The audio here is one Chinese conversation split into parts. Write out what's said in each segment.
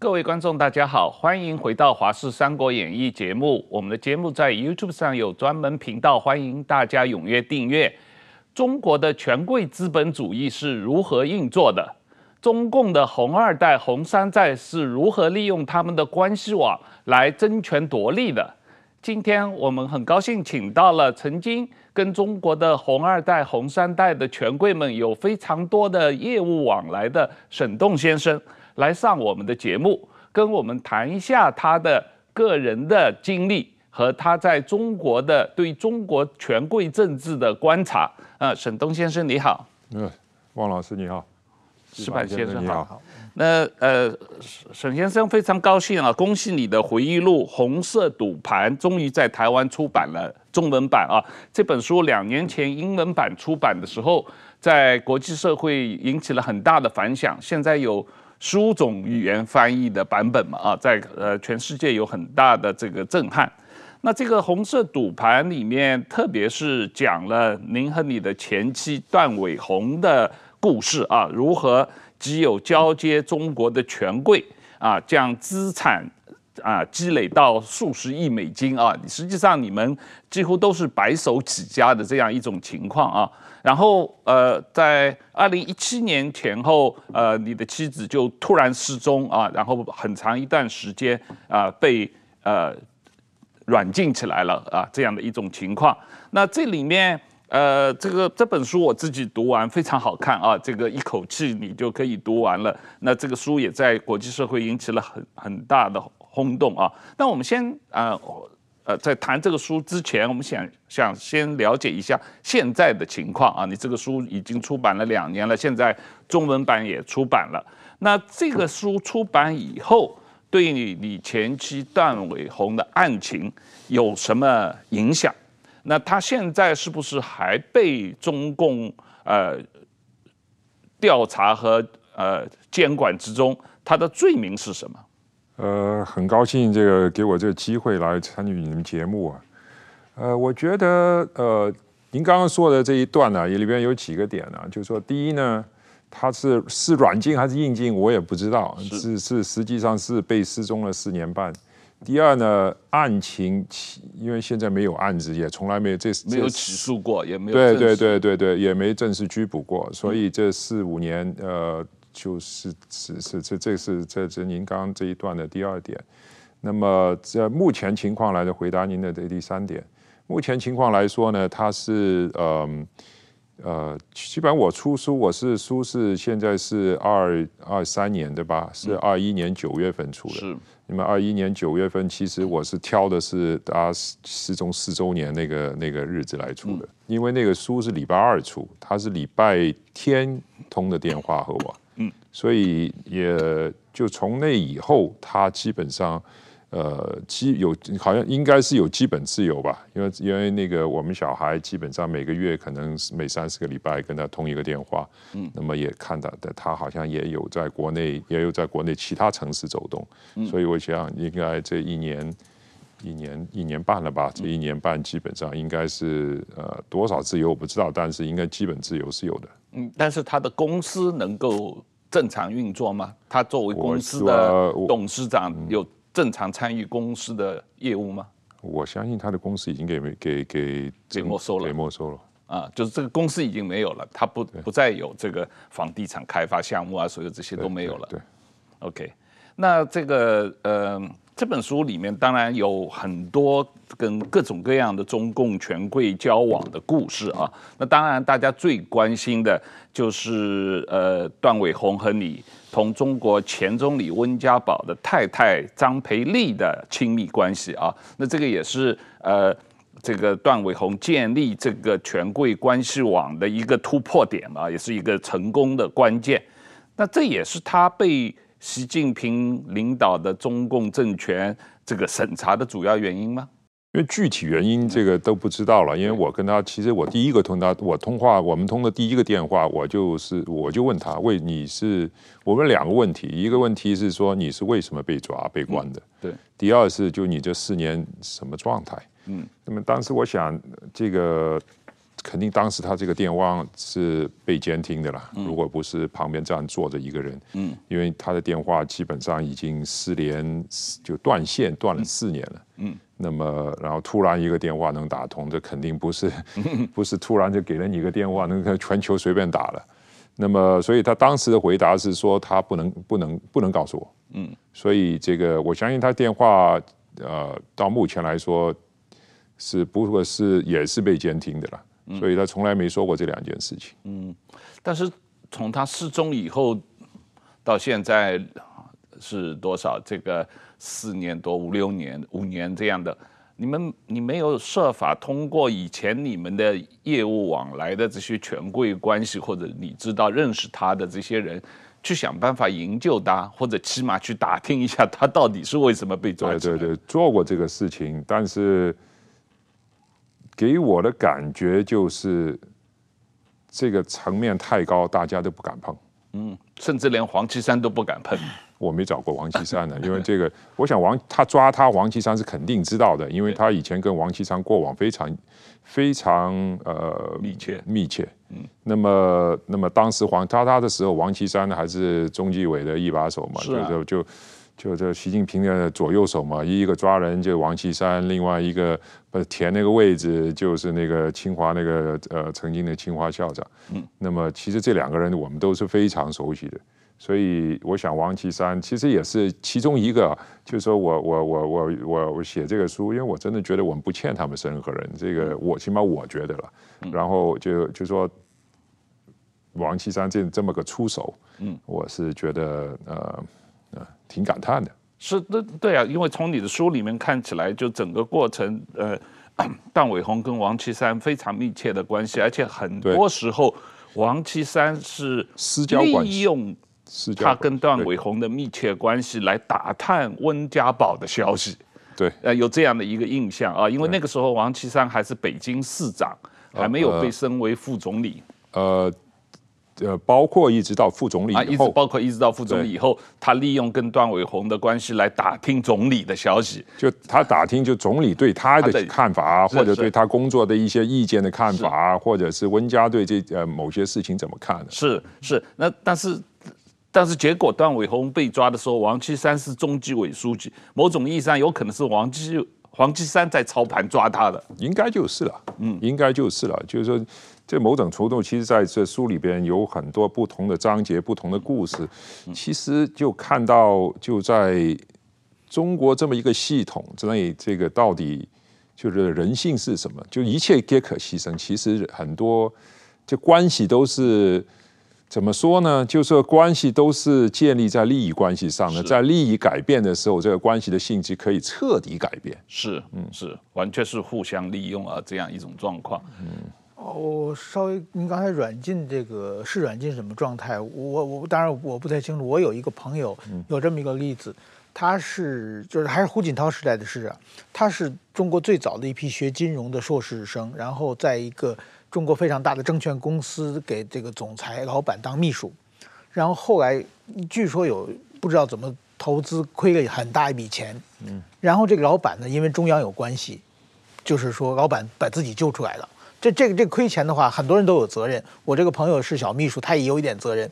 各位观众，大家好，欢迎回到《华视三国演义》节目。我们的节目在 YouTube 上有专门频道，欢迎大家踊跃订阅。中国的权贵资本主义是如何运作的？中共的红二代、红三代是如何利用他们的关系网来争权夺利的？今天我们很高兴请到了曾经跟中国的红二代、红三代的权贵们有非常多的业务往来的沈栋先生。来上我们的节目，跟我们谈一下他的个人的经历和他在中国的对中国权贵政治的观察。呃，沈东先生你好。嗯，汪老师你好。石板先生你好。那呃，沈先生非常高兴啊，恭喜你的回忆录《红色赌盘》终于在台湾出版了中文版啊。这本书两年前英文版出版的时候，在国际社会引起了很大的反响，现在有。十五种语言翻译的版本嘛，啊，在呃全世界有很大的这个震撼。那这个红色赌盘里面，特别是讲了您和你的前妻段伟宏的故事啊，如何既有交接中国的权贵啊，将资产啊积累到数十亿美金啊，实际上你们几乎都是白手起家的这样一种情况啊。然后，呃，在二零一七年前后，呃，你的妻子就突然失踪啊，然后很长一段时间啊、被呃软禁起来了啊，这样的一种情况。那这里面，呃，这个这本书我自己读完非常好看啊，这个一口气你就可以读完了。那这个书也在国际社会引起了很很大的轰动啊。那我们先啊。呃，在谈这个书之前，我们想想先了解一下现在的情况啊。你这个书已经出版了两年了，现在中文版也出版了。那这个书出版以后，对你你前妻段伟宏的案情有什么影响？那他现在是不是还被中共呃调查和呃监管之中？他的罪名是什么？呃，很高兴这个给我这个机会来参与你们节目啊。呃，我觉得呃，您刚刚说的这一段呢、啊，里边有几个点呢、啊，就是说，第一呢，他是是软禁还是硬禁，我也不知道，是是实际上是被失踪了四年半。第二呢，案情因为现在没有案子，也从来没有这没有起诉过，也没有对对对对对，也没正式拘捕过，所以这四五年呃。就是是是这这是这这您刚刚这一段的第二点，那么在目前情况来的回答您的这第三点，目前情况来说呢，它是嗯呃，呃基本上我出书我是书是现在是二二三年对吧？是二一年九月份出的。是。那么二一年九月份，其实我是挑的是他失踪四周年那个那个日子来出的，因为那个书是礼拜二出，他是礼拜天通的电话和我。嗯，所以也就从那以后，他基本上，呃，基有好像应该是有基本自由吧，因为因为那个我们小孩基本上每个月可能每三四个礼拜跟他通一个电话，嗯，那么也看到的他好像也有在国内也有在国内其他城市走动，嗯，所以我想应该这一年一年一年半了吧，这一年半基本上应该是呃多少自由我不知道，但是应该基本自由是有的，嗯，但是他的公司能够。正常运作吗？他作为公司的董事长，有正常参与公司的业务吗？我相信他的公司已经给给给给没收了，给没收了啊！就是这个公司已经没有了，他不不再有这个房地产开发项目啊，所有这些都没有了。对，对，OK，那这个呃。这本书里面当然有很多跟各种各样的中共权贵交往的故事啊。那当然，大家最关心的就是呃段伟宏和你同中国前总理温家宝的太太张培丽的亲密关系啊。那这个也是呃这个段伟宏建立这个权贵关系网的一个突破点啊，也是一个成功的关键。那这也是他被。习近平领导的中共政权这个审查的主要原因吗？因为具体原因这个都不知道了。因为我跟他，其实我第一个通他，我通话，我们通的第一个电话，我就是我就问他，为你是，我问两个问题，一个问题是说你是为什么被抓被关的？嗯、对。第二是就你这四年什么状态？嗯。那么当时我想这个。肯定当时他这个电话是被监听的啦。如果不是旁边这样坐着一个人，嗯，因为他的电话基本上已经失联，就断线断了四年了，嗯，那么然后突然一个电话能打通，这肯定不是 不是突然就给了你一个电话，能全球随便打了。那么所以他当时的回答是说他不能不能不能告诉我，嗯，所以这个我相信他电话呃到目前来说是不过是也是被监听的了。所以他从来没说过这两件事情。嗯，但是从他失踪以后到现在是多少？这个四年多、五六年、五年这样的，你们你没有设法通过以前你们的业务往来的这些权贵关系，或者你知道认识他的这些人，去想办法营救他，或者起码去打听一下他到底是为什么被抓？对对对，做过这个事情，但是。给我的感觉就是，这个层面太高，大家都不敢碰。嗯，甚至连王岐山都不敢碰。我没找过王岐山呢，因为这个，我想王他抓他，王岐山是肯定知道的，因为他以前跟王岐山过往非常非常呃密切密切。嗯，那么那么当时黄抓他的时候，王岐山还是中纪委的一把手嘛，啊、就就。就这习近平的左右手嘛，一个抓人就王岐山，另外一个不填那个位置就是那个清华那个呃曾经的清华校长。嗯，那么其实这两个人我们都是非常熟悉的，所以我想王岐山其实也是其中一个。就是说我我我我我我写这个书，因为我真的觉得我们不欠他们任何人，这个我起码我觉得了。然后就就说王岐山这这么个出手，嗯，我是觉得呃。挺感叹的，是对，对啊，因为从你的书里面看起来，就整个过程，呃，段伟鸿跟王岐山非常密切的关系，而且很多时候，王岐山是利用他跟段伟宏的密切关系来打探温家宝的消息，对，呃，有这样的一个印象啊，因为那个时候王岐山还是北京市长，还没有被升为副总理，呃。呃，包括一直到副总理以后，啊、一直包括一直到副总理以后，他利用跟段伟鸿的关系来打听总理的消息，就他打听就总理对他的看法，或者对他工作的一些意见的看法，或者是温家对这呃某些事情怎么看的？是是，那但是但是结果段伟鸿被抓的时候，王岐山是中纪委书记，某种意义上有可能是王岐王岐山在操盘抓他的，应该就是了，嗯，应该就是了，就是说。这某种程度，其实在这书里边有很多不同的章节、不同的故事。其实就看到，就在中国这么一个系统之内，这个到底就是人性是什么？就一切皆可牺牲。其实很多这关系都是怎么说呢？就是说关系都是建立在利益关系上的，在利益改变的时候，这个关系的性质可以彻底改变。是，嗯，是，完全是互相利用啊，这样一种状况。嗯。哦，我稍微，您刚才软禁这个是软禁什么状态？我我当然我不太清楚。我有一个朋友有这么一个例子，他是就是还是胡锦涛时代的事啊。他是中国最早的一批学金融的硕士生，然后在一个中国非常大的证券公司给这个总裁老板当秘书，然后后来据说有不知道怎么投资亏了很大一笔钱，嗯，然后这个老板呢，因为中央有关系，就是说老板把自己救出来了。这这个这个亏钱的话，很多人都有责任。我这个朋友是小秘书，他也有一点责任。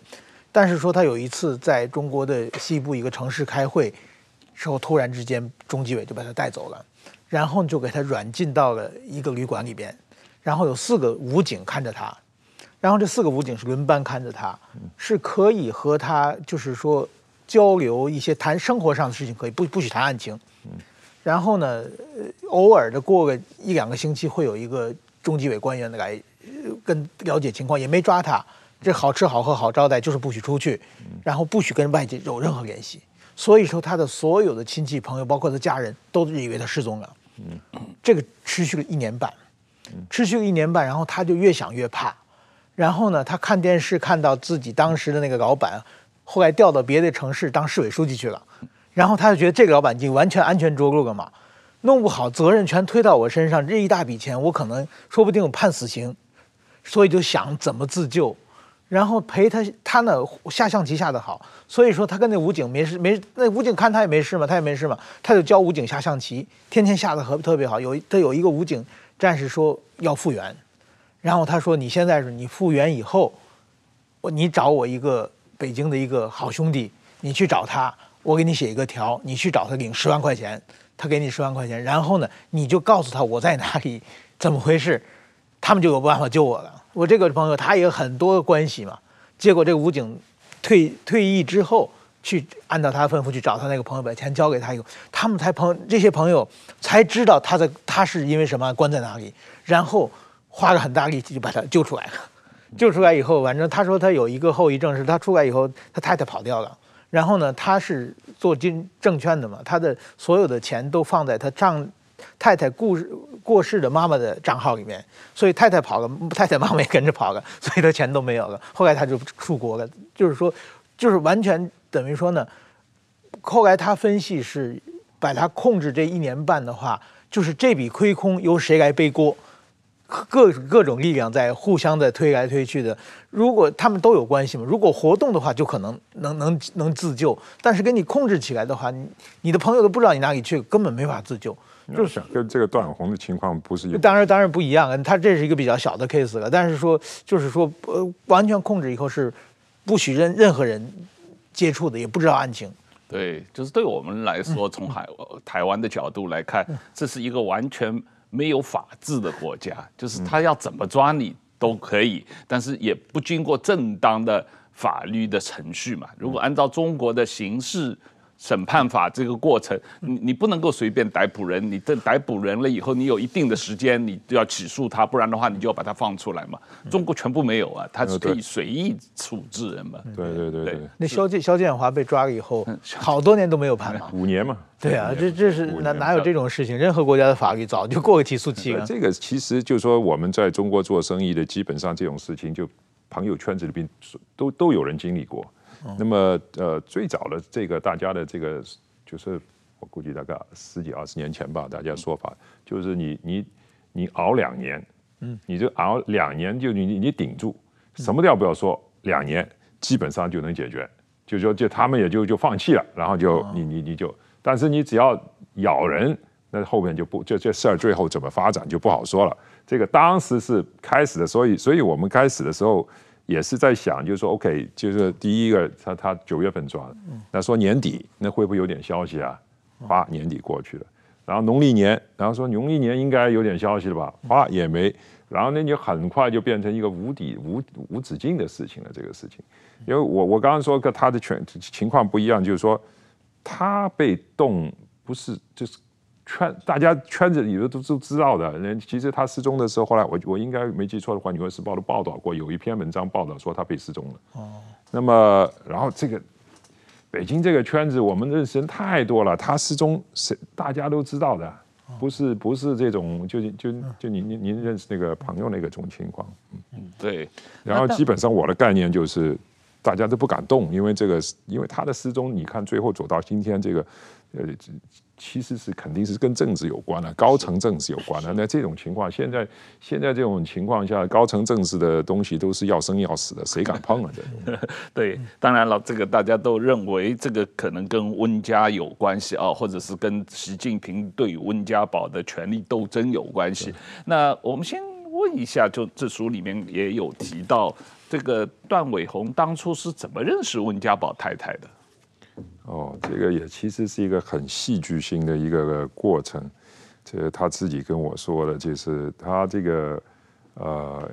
但是说他有一次在中国的西部一个城市开会，之后突然之间中纪委就把他带走了，然后就给他软禁到了一个旅馆里边，然后有四个武警看着他，然后这四个武警是轮班看着他，是可以和他就是说交流一些谈生活上的事情，可以不不许谈案情。然后呢，偶尔的过个一两个星期会有一个。中纪委官员来跟了解情况，也没抓他。这好吃好喝好招待，就是不许出去，然后不许跟外界有任何联系。所以说，他的所有的亲戚朋友，包括他家人都以为他失踪了。嗯这个持续了一年半，持续了一年半，然后他就越想越怕。然后呢，他看电视看到自己当时的那个老板，后来调到别的城市当市委书记去了，然后他就觉得这个老板已经完全安全着陆了嘛。弄不好责任全推到我身上，这一大笔钱我可能说不定判死刑，所以就想怎么自救，然后陪他他呢下象棋下得好，所以说他跟那武警没事没那武警看他也没事嘛，他也没事嘛，他就教武警下象棋，天天下得特特别好。有他有一个武警战士说要复员，然后他说：“你现在是你复原以后，我你找我一个北京的一个好兄弟，你去找他，我给你写一个条，你去找他领十万块钱，他给你十万块钱，然后呢，你就告诉他我在哪里，怎么回事，他们就有办法救我了。我这个朋友他也有很多关系嘛，结果这个武警退退役之后。”去按照他的吩咐去找他那个朋友，把钱交给他以后，他们才朋这些朋友才知道他的他是因为什么关在哪里，然后花了很大力气就把他救出来了。救出来以后，反正他说他有一个后遗症是，他出来以后他太太跑掉了。然后呢，他是做金证券的嘛，他的所有的钱都放在他丈太太故过世的妈妈的账号里面，所以太太跑了，太太妈妈也跟着跑了，所以他钱都没有了。后来他就出国了，就是说，就是完全。等于说呢，后来他分析是把他控制这一年半的话，就是这笔亏空由谁来背锅？各各种力量在互相的推来推去的。如果他们都有关系嘛，如果活动的话，就可能能能能自救。但是给你控制起来的话，你你的朋友都不知道你哪里去，根本没法自救。就是跟这个段永红的情况不是一样。当然当然不一样，他这是一个比较小的 case 了。但是说就是说呃，完全控制以后是不许任任何人。接触的也不知道案情，对，就是对我们来说，从海台湾的角度来看，这是一个完全没有法治的国家，就是他要怎么抓你都可以，但是也不经过正当的法律的程序嘛。如果按照中国的刑事。审判法这个过程，你你不能够随便逮捕人，你这逮捕人了以后，你有一定的时间，你就要起诉他，不然的话，你就要把他放出来嘛。中国全部没有啊，他是可以随意处置人嘛。对对对对。那肖建肖建华被抓了以后，好多年都没有判嘛。五年嘛。对啊，这这是哪哪有这种事情？任何国家的法律早就过个起诉期了。这个其实就是说，我们在中国做生意的，基本上这种事情，就朋友圈子里边都都有人经历过。那么呃，最早的这个大家的这个。就是我估计大概十几二十年前吧，大家说法就是你你你熬两年，嗯，你就熬两年就你你你顶住，什么都要不要说，两年基本上就能解决，就说就他们也就就放弃了，然后就你你你就，但是你只要咬人，那后面就不这这事儿最后怎么发展就不好说了。这个当时是开始的，所以所以我们开始的时候。也是在想，就是说，OK，就是第一个，他他九月份抓的，那说年底，那会不会有点消息啊？哇，年底过去了，然后农历年，然后说农历年应该有点消息了吧？哇，也没，然后那就很快就变成一个无底无无止境的事情了。这个事情，因为我我刚刚说跟他的全情况不一样，就是说他被动不是就是。圈大家圈子里的都都知道的，人其实他失踪的时候，后来我我应该没记错的话，《纽约时报》都报道过，有一篇文章报道说他被失踪了。哦，那么然后这个北京这个圈子，我们认识人太多了，他失踪是大家都知道的，不是不是这种就就就您您您认识那个朋友那个种情况，嗯，对。然后基本上我的概念就是大家都不敢动，因为这个因为他的失踪，你看最后走到今天这个呃。其实是肯定是跟政治有关的，高层政治有关的。那这种情况，现在现在这种情况下，高层政治的东西都是要生要死的，谁敢碰啊？这 对，当然了，这个大家都认为这个可能跟温家有关系啊，或者是跟习近平对温家宝的权力斗争有关系。那我们先问一下，就这书里面也有提到，这个段伟宏当初是怎么认识温家宝太太的？哦，这个也其实是一个很戏剧性的一个过程。这个他自己跟我说的，就是他这个呃，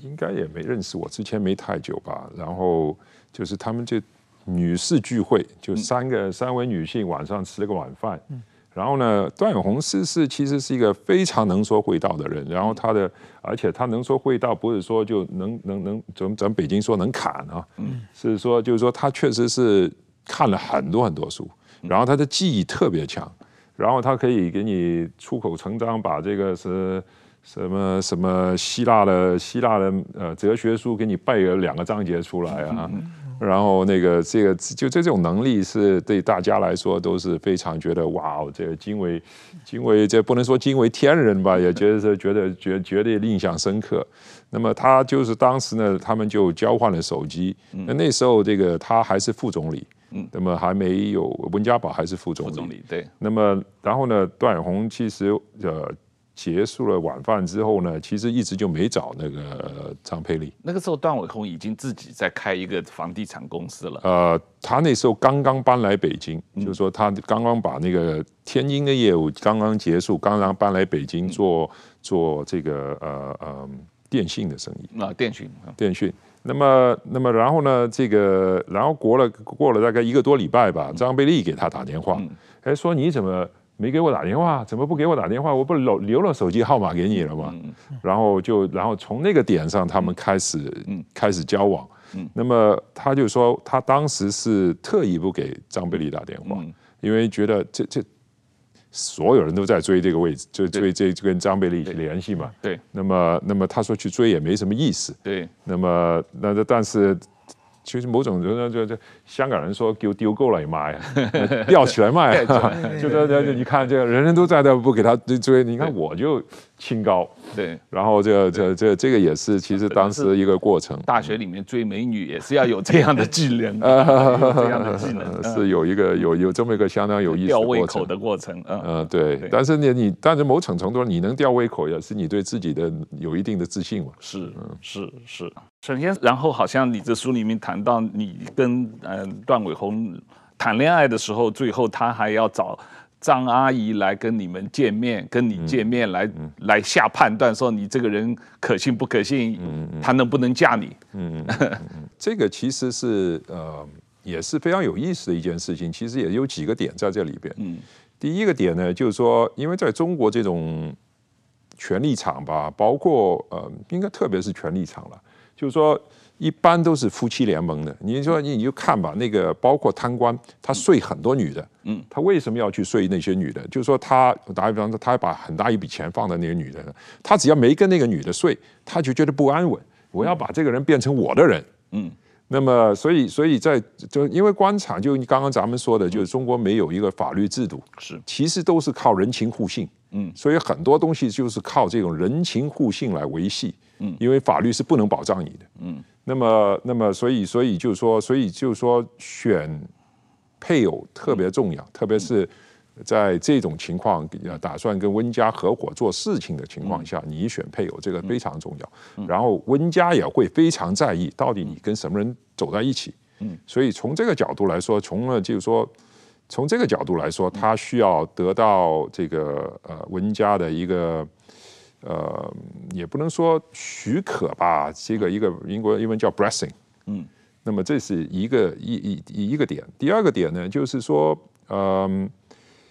应该也没认识我之前没太久吧。然后就是他们这女士聚会，就三个三位女性晚上吃了个晚饭。嗯然后呢，段永红是是其实是一个非常能说会道的人。然后他的，而且他能说会道，不是说就能能能咱咱北京说能侃啊，嗯是说就是说他确实是。看了很多很多书，然后他的记忆特别强，然后他可以给你出口成章，把这个是什么什么希腊的希腊的呃哲学书给你背了两个章节出来啊，然后那个这个就这种能力是对大家来说都是非常觉得哇哦，这个惊为惊为这不能说惊为天人吧，也觉得是觉得绝绝对印象深刻。那么他就是当时呢，他们就交换了手机，那那时候这个他还是副总理。嗯，那么还没有温家宝还是副总理，总理对。那么然后呢，段永红其实呃结束了晚饭之后呢，其实一直就没找那个张佩丽。那个时候段伟宏已经自己在开一个房地产公司了。呃，他那时候刚刚搬来北京，嗯、就是说他刚刚把那个天津的业务刚刚结束，刚刚搬来北京做、嗯、做这个呃呃电信的生意。啊，电讯，电讯。那么那么然后呢，这个然后过了过了大概一个多礼拜吧，张贝利给他打电话，哎、嗯，说你怎么？没给我打电话，怎么不给我打电话？我不留留了手机号码给你了吗？嗯、然后就，然后从那个点上，他们开始、嗯、开始交往。嗯、那么他就说，他当时是特意不给张贝利打电话，嗯、因为觉得这这所有人都在追这个位置，就追这跟张贝利联系嘛。对。那么，那么他说去追也没什么意思。对。那么，那但是。其实某种就就就香港人说丢丢够了也卖，吊起来卖，就这这你看这个人人都在那不给他追，你看我就清高。对，然后这这这这个也是其实当时一个过程。大学里面追美女也是要有这样的技能，这样的技能是有一个有有这么一个相当有意思吊胃口的过程。嗯对，但是你你但是某种程度你能吊胃口也是你对自己的有一定的自信嘛。是是是。首先，然后好像你这书里面谈到你跟呃段伟宏谈恋爱的时候，最后他还要找张阿姨来跟你们见面，跟你见面来、嗯、来下判断，说你这个人可信不可信，他能不能嫁你？嗯，嗯嗯 这个其实是呃也是非常有意思的一件事情，其实也有几个点在这里边。嗯，第一个点呢，就是说，因为在中国这种权力场吧，包括呃，应该特别是权力场了。就是说，一般都是夫妻联盟的。你说，你你就看吧，那个包括贪官，他睡很多女的。嗯，他为什么要去睡那些女的？就是说，他打比方说，他把很大一笔钱放在那个女的，他只要没跟那个女的睡，他就觉得不安稳。我要把这个人变成我的人。嗯，那么，所以，所以在就因为官场，就刚刚咱们说的，就是中国没有一个法律制度，是其实都是靠人情互信。嗯，所以很多东西就是靠这种人情互信来维系。嗯，因为法律是不能保障你的。嗯，那么，那么，所以，所以就是说，所以就是说，选配偶特别重要，特别是在这种情况，打算跟温家合伙做事情的情况下，你选配偶这个非常重要。然后温家也会非常在意，到底你跟什么人走在一起。嗯，所以从这个角度来说，从了就是说，从这个角度来说，他需要得到这个呃温家的一个。呃，也不能说许可吧，这个一个英国英文叫 blessing，嗯，那么这是一个一一一个点。第二个点呢，就是说，嗯，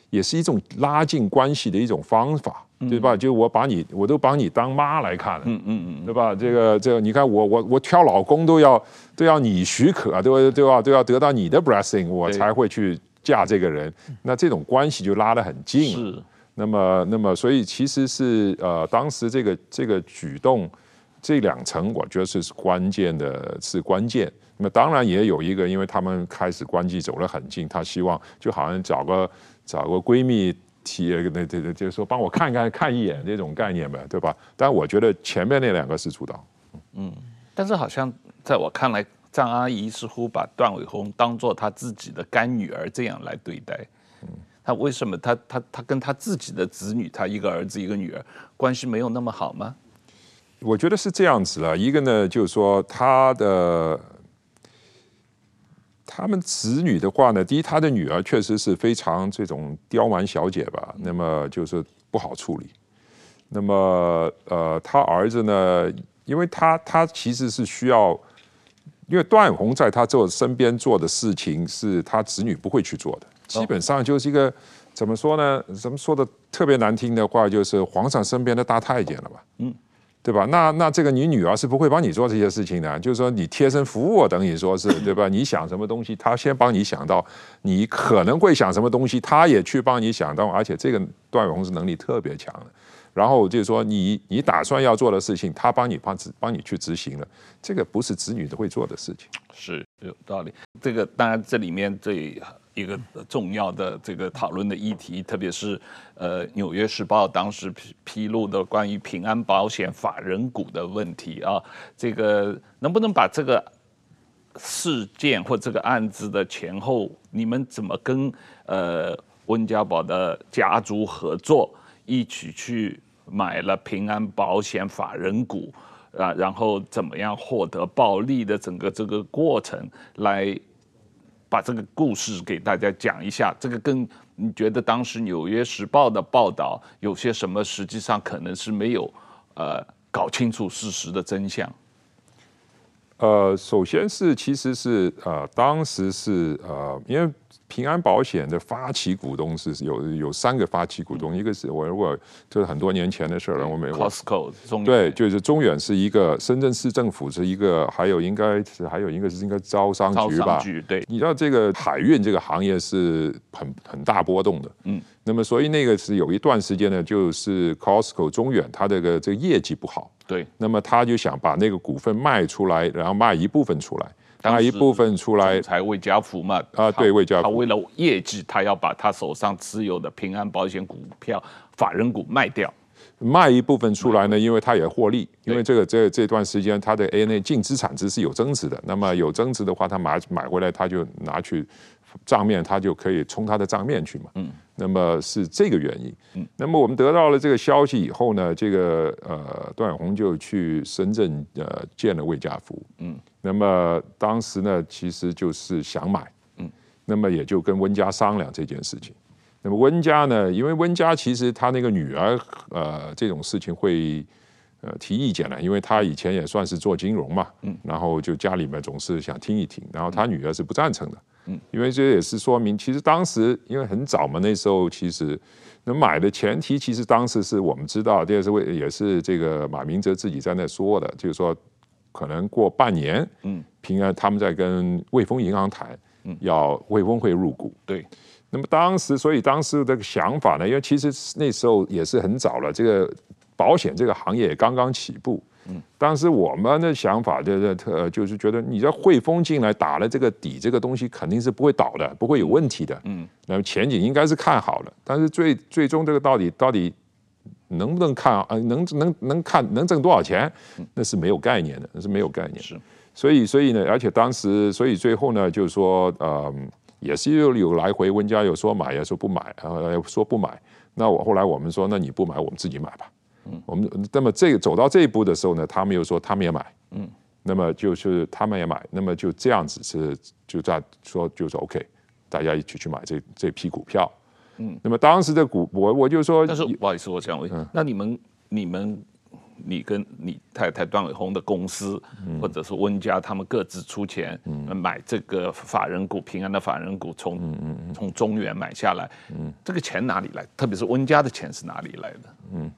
也是一种拉近关系的一种方法，对吧？就我把你，我都把你当妈来看，嗯嗯嗯，对吧？这个这个，你看我我我挑老公都要都要你许可，都都要都要得到你的 blessing，我才会去嫁这个人。那这种关系就拉得很近。是。那么，那么，所以其实是呃，当时这个这个举动，这两层我觉得是关键的，是关键。那么当然也有一个，因为他们开始关系走得很近，他希望就好像找个找个闺蜜提那那那，就是说帮我看看看一眼这种概念呗，对吧？但我觉得前面那两个是主导。嗯，但是好像在我看来，张阿姨似乎把段伟宏当做她自己的干女儿这样来对待。他为什么他他他跟他自己的子女，他一个儿子一个女儿，关系没有那么好吗？我觉得是这样子了。一个呢，就是说他的他们子女的话呢，第一，他的女儿确实是非常这种刁蛮小姐吧，那么就是不好处理。那么呃，他儿子呢，因为他他其实是需要，因为段永红在他做身边做的事情，是他子女不会去做的。基本上就是一个怎么说呢？怎么说的特别难听的话，就是皇上身边的大太监了吧？嗯，对吧？那那这个你女儿是不会帮你做这些事情的，就是说你贴身服务，等于说是对吧？你想什么东西，他先帮你想到，你可能会想什么东西，他也去帮你想到，而且这个段永红是能力特别强的。然后就是说你你打算要做的事情，他帮你帮执帮你去执行了，这个不是子女都会做的事情。是有道理。这个当然这里面最。一个重要的这个讨论的议题，特别是呃《纽约时报》当时披露的关于平安保险法人股的问题啊，这个能不能把这个事件或这个案子的前后，你们怎么跟呃温家宝的家族合作，一起去买了平安保险法人股啊，然后怎么样获得暴利的整个这个过程，来把这个故事给大家讲一下。这个跟你觉得当时《纽约时报》的报道有些什么，实际上可能是没有呃搞清楚事实的真相。呃，首先是其实是呃，当时是呃，因为。平安保险的发起股东是有有三个发起股东，一个是我如果就是很多年前的事了，我没有。Costco 中对，就是中远是一个深圳市政府是一个，还有应该是还有一个是应该招商局吧？局对，你知道这个海运这个行业是很很大波动的，嗯，那么所以那个是有一段时间呢，就是 Costco 中远它这个这个业绩不好，对，那么他就想把那个股份卖出来，然后卖一部分出来。拿一部分出来，才魏家福嘛啊，对，魏家福，他为了业绩，他要把他手上持有的平安保险股票法人股卖掉，卖一部分出来呢，因为他也获利，因为这个这这段时间他的 ANA 净资产值是有增值的，那么有增值的话，他买买回来他就拿去账面，他就可以冲他的账面去嘛，嗯，那么是这个原因，嗯，那么我们得到了这个消息以后呢，这个呃段永红就去深圳呃见了魏家福，嗯。那么当时呢，其实就是想买，嗯，那么也就跟温家商量这件事情。那么温家呢，因为温家其实他那个女儿，呃，这种事情会呃提意见了，因为他以前也算是做金融嘛，嗯，然后就家里面总是想听一听，然后他女儿是不赞成的，嗯，因为这也是说明，其实当时因为很早嘛，那时候其实那买的前提，其实当时是我们知道，这是为也是这个马明哲自己在那说的，就是说。可能过半年，嗯，平安他们在跟汇丰银行谈，嗯，要汇丰会入股，对。那么当时，所以当时这个想法呢，因为其实那时候也是很早了，这个保险这个行业也刚刚起步，嗯。当时我们的想法就是特，就是觉得你这汇丰进来打了这个底，这个东西肯定是不会倒的，不会有问题的，嗯。那么前景应该是看好了，但是最最终这个到底到底。能不能看啊？能能能看能挣多少钱？那是没有概念的，那是没有概念。是，所以所以呢，而且当时，所以最后呢，就是说，呃，也是有有来回，温家有说买，也说不买，呃，说不买。那我后来我们说，那你不买，我们自己买吧。嗯，我们那么这个走到这一步的时候呢，他们又说他们也买。嗯，那么就是他们也买，那么就这样子是就在说就是说 OK，大家一起去买这这批股票。嗯，那么当时的股，我我就说，但是不好意思，我想问，嗯、那你们、你们、你跟你太太段伟鸿的公司，嗯、或者是温家，他们各自出钱，嗯、买这个法人股，平安的法人股，从从、嗯、中原买下来，嗯，这个钱哪里来？特别是温家的钱是哪里来的？嗯，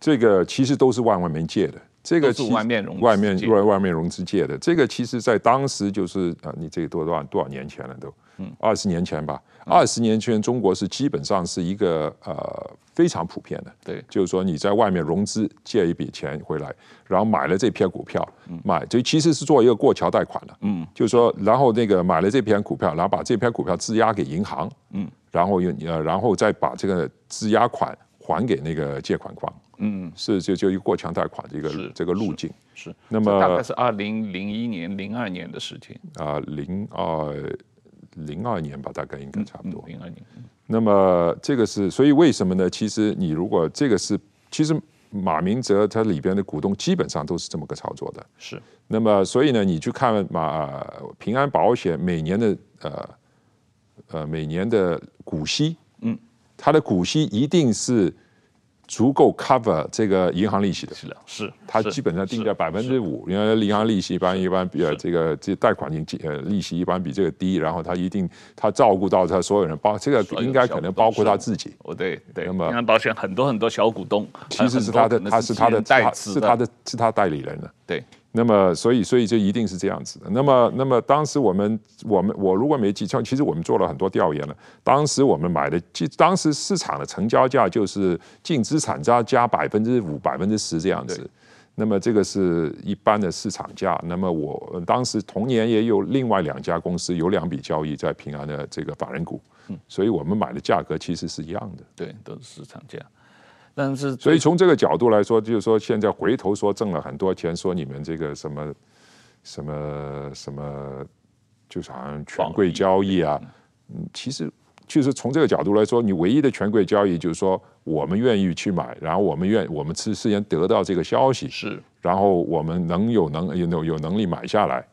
这个其实都是万万没借的，这个是外面融外面外外面融资借的，这个其实在当时就是啊，你这个多多少多少年前了都。嗯，二十年前吧，二十年前中国是基本上是一个呃非常普遍的，对，就是说你在外面融资借一笔钱回来，然后买了这批股票，买就其实是做一个过桥贷款的，嗯，就是说然后那个买了这批股票，然后把这批股票质押给银行，嗯，然后用呃然后再把这个质押款还给那个借款方，嗯，是就就一个过桥贷款这个这个路径是，那么大概是二零零一年零二年的事情啊，零二。零二年吧，大概应该差不多。零二年。那么这个是，所以为什么呢？其实你如果这个是，其实马明哲他里边的股东基本上都是这么个操作的。是。那么所以呢，你去看马平安保险每年的呃呃每年的股息，嗯，它的股息一定是。足够 cover 这个银行利息的，是的，是它基本上定在百分之五，因为银行利息一般一般比呃这个这贷款利呃利息一般比这个低，然后他一定他照顾到他所有人，包这个应该可能包括他自己。哦，对对。那么银行保险很多很多小股东，其实是他的，他是他的代是他的是他代理人了。对。那么，所以，所以就一定是这样子的。那么，那么当时我们，我们，我如果没记错，其实我们做了很多调研了。当时我们买的，即当时市场的成交价就是净资产加加百分之五、百分之十这样子。那么这个是一般的市场价。那么我当时同年也有另外两家公司有两笔交易在平安的这个法人股，所以我们买的价格其实是一样的。对，都是市场价。但是，所以从这个角度来说，就是说现在回头说挣了很多钱，说你们这个什么什么什么，就是好像权贵交易啊，嗯，其实其实从这个角度来说，你唯一的权贵交易就是说，我们愿意去买，然后我们愿我们事事先得到这个消息，是，然后我们能有能有有能力买下来，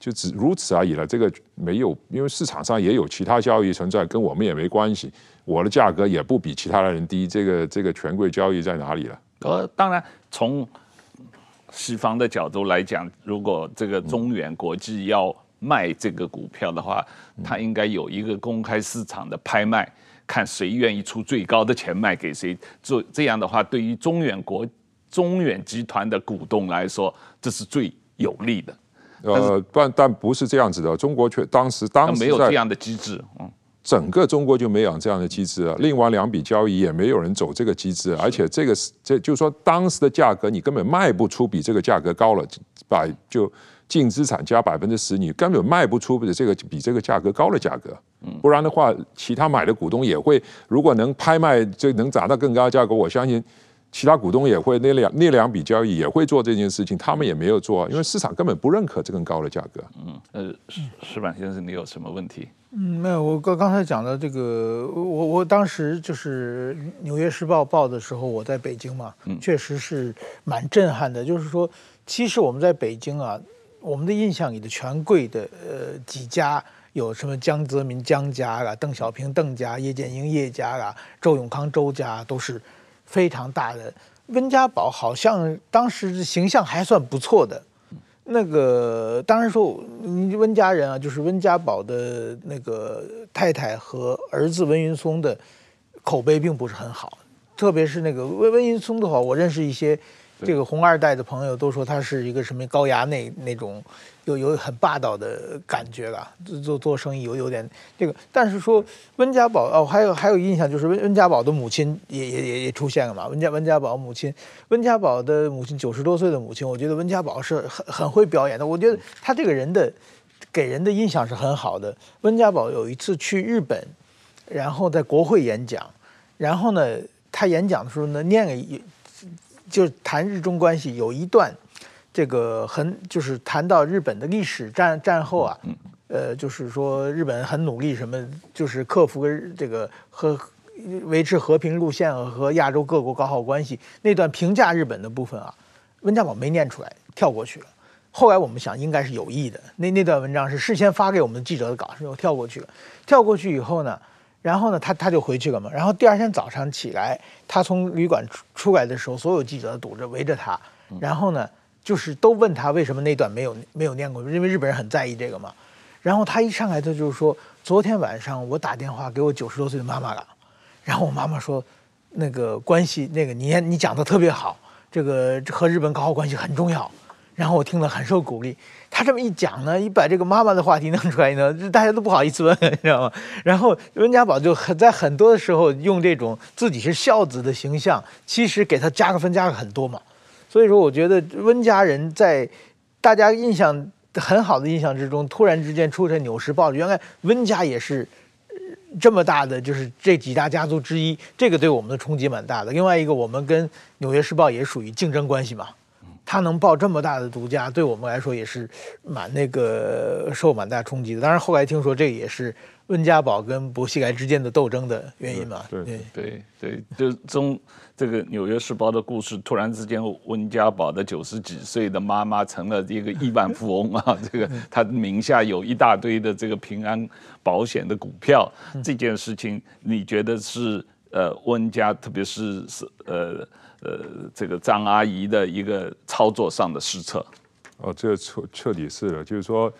就只如此而已了。这个没有，因为市场上也有其他交易存在，跟我们也没关系。我的价格也不比其他的人低，这个这个权贵交易在哪里了？呃，当然从西方的角度来讲，如果这个中原国际要卖这个股票的话，它应该有一个公开市场的拍卖，看谁愿意出最高的钱卖给谁。做这样的话，对于中远国、中远集团的股东来说，这是最有利的。呃，但但不是这样子的，中国却当时当时没有这样的机制，嗯。整个中国就没有这样的机制啊，另外两笔交易也没有人走这个机制，而且这个是这就是说当时的价格你根本卖不出比这个价格高了百就净资产加百分之十，你根本卖不出比这个比这个价格高的价格，不然的话，其他买的股东也会，如果能拍卖就能砸到更高的价格，我相信。其他股东也会那两那两笔交易也会做这件事情，他们也没有做，因为市场根本不认可这更高的价格。嗯，呃，矢矢板先生，你有什么问题？嗯，没有，我刚刚才讲的这个，我我当时就是《纽约时报》报的时候，我在北京嘛，确实是蛮震撼的。就是说，其实我们在北京啊，我们的印象里的权贵的呃几家，有什么江泽民江家啊，邓小平邓家，叶剑英叶家啊，周永康周家都是。非常大的。温家宝好像当时形象还算不错的，那个当然说温家人啊，就是温家宝的那个太太和儿子温云松的口碑并不是很好，特别是那个温温云松的话，我认识一些这个红二代的朋友都说他是一个什么高衙内那种。有有很霸道的感觉了，做做生意有有点这个，但是说温家宝哦，还有还有印象就是温温家宝的母亲也也也也出现了嘛，温家温家宝母亲，温家宝的母亲九十多岁的母亲，我觉得温家宝是很很会表演的，我觉得他这个人的给人的印象是很好的。温家宝有一次去日本，然后在国会演讲，然后呢，他演讲的时候呢，念了一就谈日中关系有一段。这个很就是谈到日本的历史战战后啊，呃，就是说日本很努力什么，就是克服这个和维持和平路线和亚洲各国搞好关系那段评价日本的部分啊，温家宝没念出来，跳过去了。后来我们想应该是有意的，那那段文章是事先发给我们记者的稿，是又跳过去了。跳过去以后呢，然后呢，他他就回去了嘛。然后第二天早上起来，他从旅馆出出来的时候，所有记者堵着围着他，然后呢。就是都问他为什么那段没有没有念过，因为日本人很在意这个嘛。然后他一上来他就是说，昨天晚上我打电话给我九十多岁的妈妈了，然后我妈妈说，那个关系那个你你讲的特别好，这个和日本搞好关系很重要。然后我听了很受鼓励。他这么一讲呢，一把这个妈妈的话题弄出来呢，大家都不好意思问，你知道吗？然后温家宝就很在很多的时候用这种自己是孝子的形象，其实给他加个分加个很多嘛。所以说，我觉得温家人在大家印象很好的印象之中，突然之间出现《纽时报》，原来温家也是这么大的，就是这几大家族之一，这个对我们的冲击蛮大的。另外一个，我们跟《纽约时报》也属于竞争关系嘛，他能报这么大的独家，对我们来说也是蛮那个受蛮大冲击的。当然后来听说这也是温家宝跟薄熙来之间的斗争的原因嘛。对对对对，就中。这个《纽约时报》的故事，突然之间，温家宝的九十几岁的妈妈成了一个亿万富翁啊！这个他名下有一大堆的这个平安保险的股票，这件事情你觉得是呃温家，特别是是呃呃这个张阿姨的一个操作上的失策？哦，这彻彻底是了，就是说。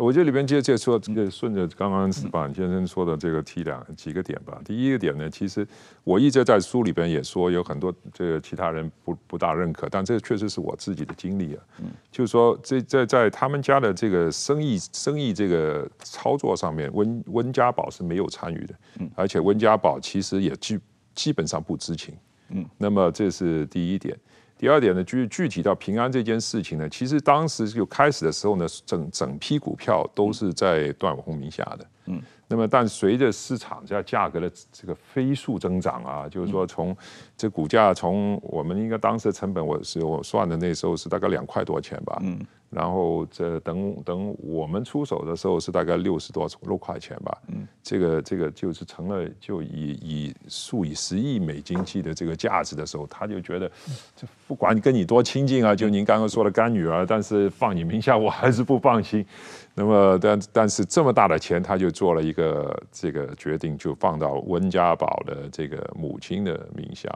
我觉得里边接着说这个顺着刚刚矢板先生说的这个提两几个点吧。第一个点呢，其实我一直在书里边也说，有很多这个其他人不不大认可，但这确实是我自己的经历啊。嗯就是说这在在他们家的这个生意生意这个操作上面，温温家宝是没有参与的，而且温家宝其实也基基本上不知情。嗯，那么这是第一点。第二点呢，具具体到平安这件事情呢，其实当时就开始的时候呢，整整批股票都是在段永红名下的。嗯，那么但随着市场价价格的这个飞速增长啊，就是说从这股价从我们应该当时的成本，我是我算的那时候是大概两块多钱吧。嗯，然后这等等我们出手的时候是大概六十多六块钱吧，嗯，这个这个就是成了就以以数以十亿美金计的这个价值的时候，他就觉得，就不管跟你多亲近啊，就您刚刚说的干女儿，但是放你名下我还是不放心。那么但但是这么大的钱，他就做了一个这个决定，就放到温家宝的这个母亲的名下，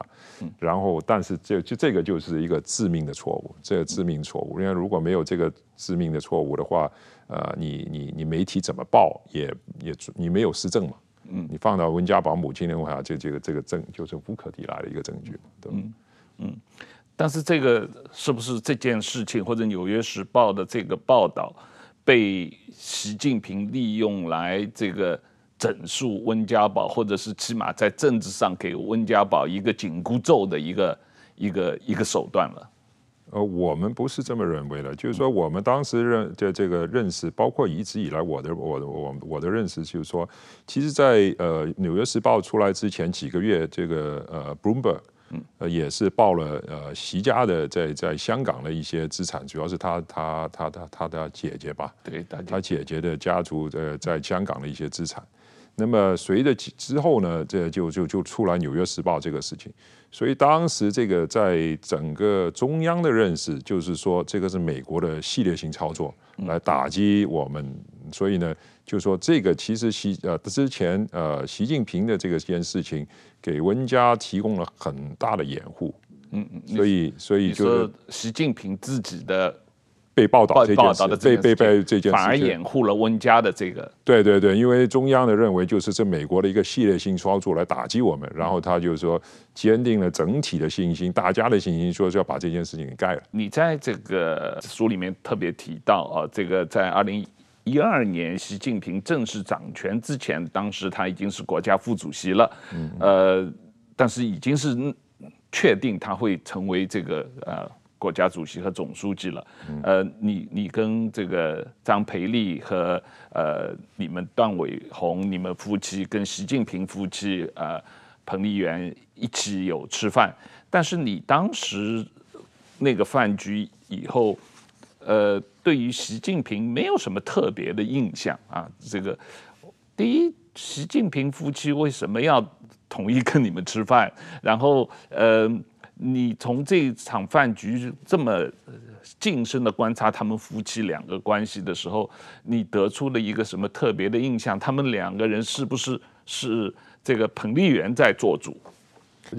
然后但是这就这个就是一个致命的错误，这个致命错误，因为如果没有这个致命的错误的话，呃，你你你媒体怎么报也也你没有实证嘛，嗯，你放到温家宝母亲的话，这这个这个证就是无可抵赖的一个证据，对吧？嗯嗯，但是这个是不是这件事情或者《纽约时报》的这个报道？被习近平利用来这个整肃温家宝，或者是起码在政治上给温家宝一个紧箍咒的一个一个一个手段了。呃，我们不是这么认为的，就是说我们当时认这这个认识，包括一直以来我的我的我我的认识，就是说，其实在，在呃《纽约时报》出来之前几个月，这个呃 Bloomberg。呃，也是报了呃，席家的在在香港的一些资产，主要是他他他他他的姐姐吧，对，他姐姐的家族呃在香港的一些资产。那么随着之后呢，这就就就出来《纽约时报》这个事情，所以当时这个在整个中央的认识就是说，这个是美国的系列性操作来打击我们，所以呢。就说这个其实习呃之前呃习近平的这个件事情给温家提供了很大的掩护，嗯嗯，所以所以就是习近平自己的被报道这件事，被被被这件事反而掩护了温家的这个，对对对，因为中央的认为就是这美国的一个系列性操作来打击我们，然后他就说坚定了整体的信心，大家的信心，说是要把这件事情给盖了。你在这个书里面特别提到啊，这个在二零。一二年，习近平正式掌权之前，当时他已经是国家副主席了，呃，但是已经是确定他会成为这个呃国家主席和总书记了。嗯、呃，你你跟这个张培丽和呃你们段伟宏，你们夫妻跟习近平夫妻呃彭丽媛一起有吃饭，但是你当时那个饭局以后。呃，对于习近平没有什么特别的印象啊。这个第一，习近平夫妻为什么要统一跟你们吃饭？然后，呃，你从这场饭局这么近身的观察他们夫妻两个关系的时候，你得出了一个什么特别的印象？他们两个人是不是是这个彭丽媛在做主？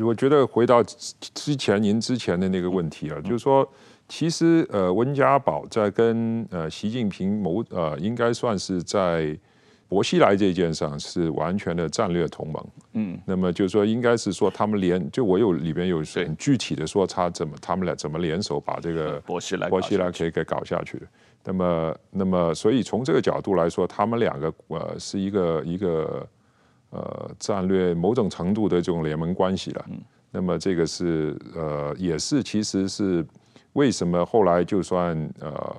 我觉得回到之前您之前的那个问题啊，就是说。其实，呃，温家宝在跟呃习近平某呃，应该算是在薄熙来这件上是完全的战略同盟。嗯，那么就是说，应该是说他们联，就我有里边有很具体的说他怎么他们俩怎么联手把这个 薄熙来薄熙来可以给搞下去的。那么，那么所以从这个角度来说，他们两个呃是一个一个呃战略某种程度的这种联盟关系了。嗯，那么这个是呃也是其实是。为什么后来就算呃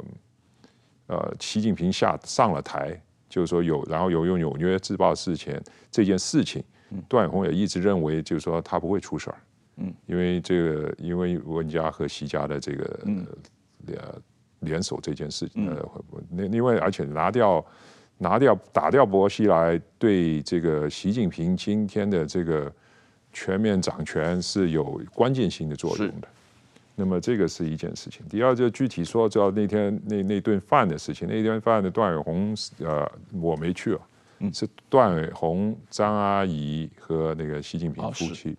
呃习近平下上了台，就是说有，然后有用《纽约时报》事前这件事情，段永红也一直认为就是说他不会出事儿，嗯，因为这个因为温家和习家的这个联联手这件事情，呃，那另外而且拿掉拿掉打掉薄熙来，对这个习近平今天的这个全面掌权是有关键性的作用的。那么这个是一件事情。第二，就具体说，就那天那那顿饭的事情。那顿饭的段伟宏，呃，我没去啊，是段伟宏、张阿姨和那个习近平夫妻。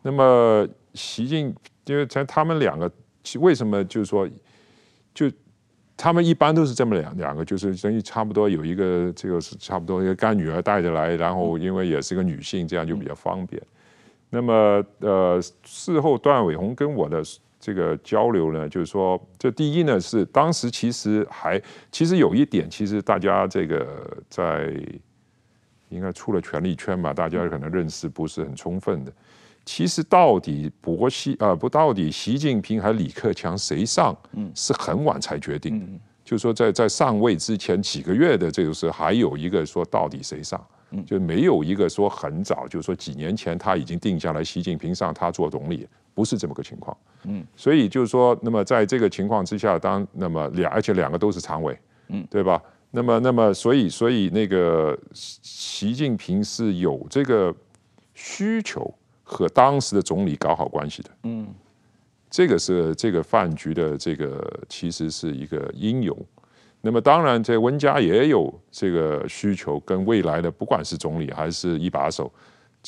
那么习近，因为在他们两个，为什么就是说，就他们一般都是这么两两个，就是等于差不多有一个这个是差不多一个干女儿带着来，然后因为也是个女性，这样就比较方便。那么呃，事后段伟宏跟我的。这个交流呢，就是说，这第一呢是当时其实还其实有一点，其实大家这个在应该出了权力圈嘛，大家可能认识不是很充分的。其实到底薄熙啊、呃、不到底习近平还是李克强谁上，嗯，是很晚才决定的。就是说在在上位之前几个月的这个时候，还有一个说到底谁上，就没有一个说很早，就是说几年前他已经定下来习近平上，他做总理。不是这么个情况，嗯，所以就是说，那么在这个情况之下，当那么两而且两个都是常委，嗯，对吧？那么那么所以所以那个习近平是有这个需求和当时的总理搞好关系的，嗯，这个是这个饭局的这个其实是一个因由。那么当然，这温家也有这个需求，跟未来的不管是总理还是一把手，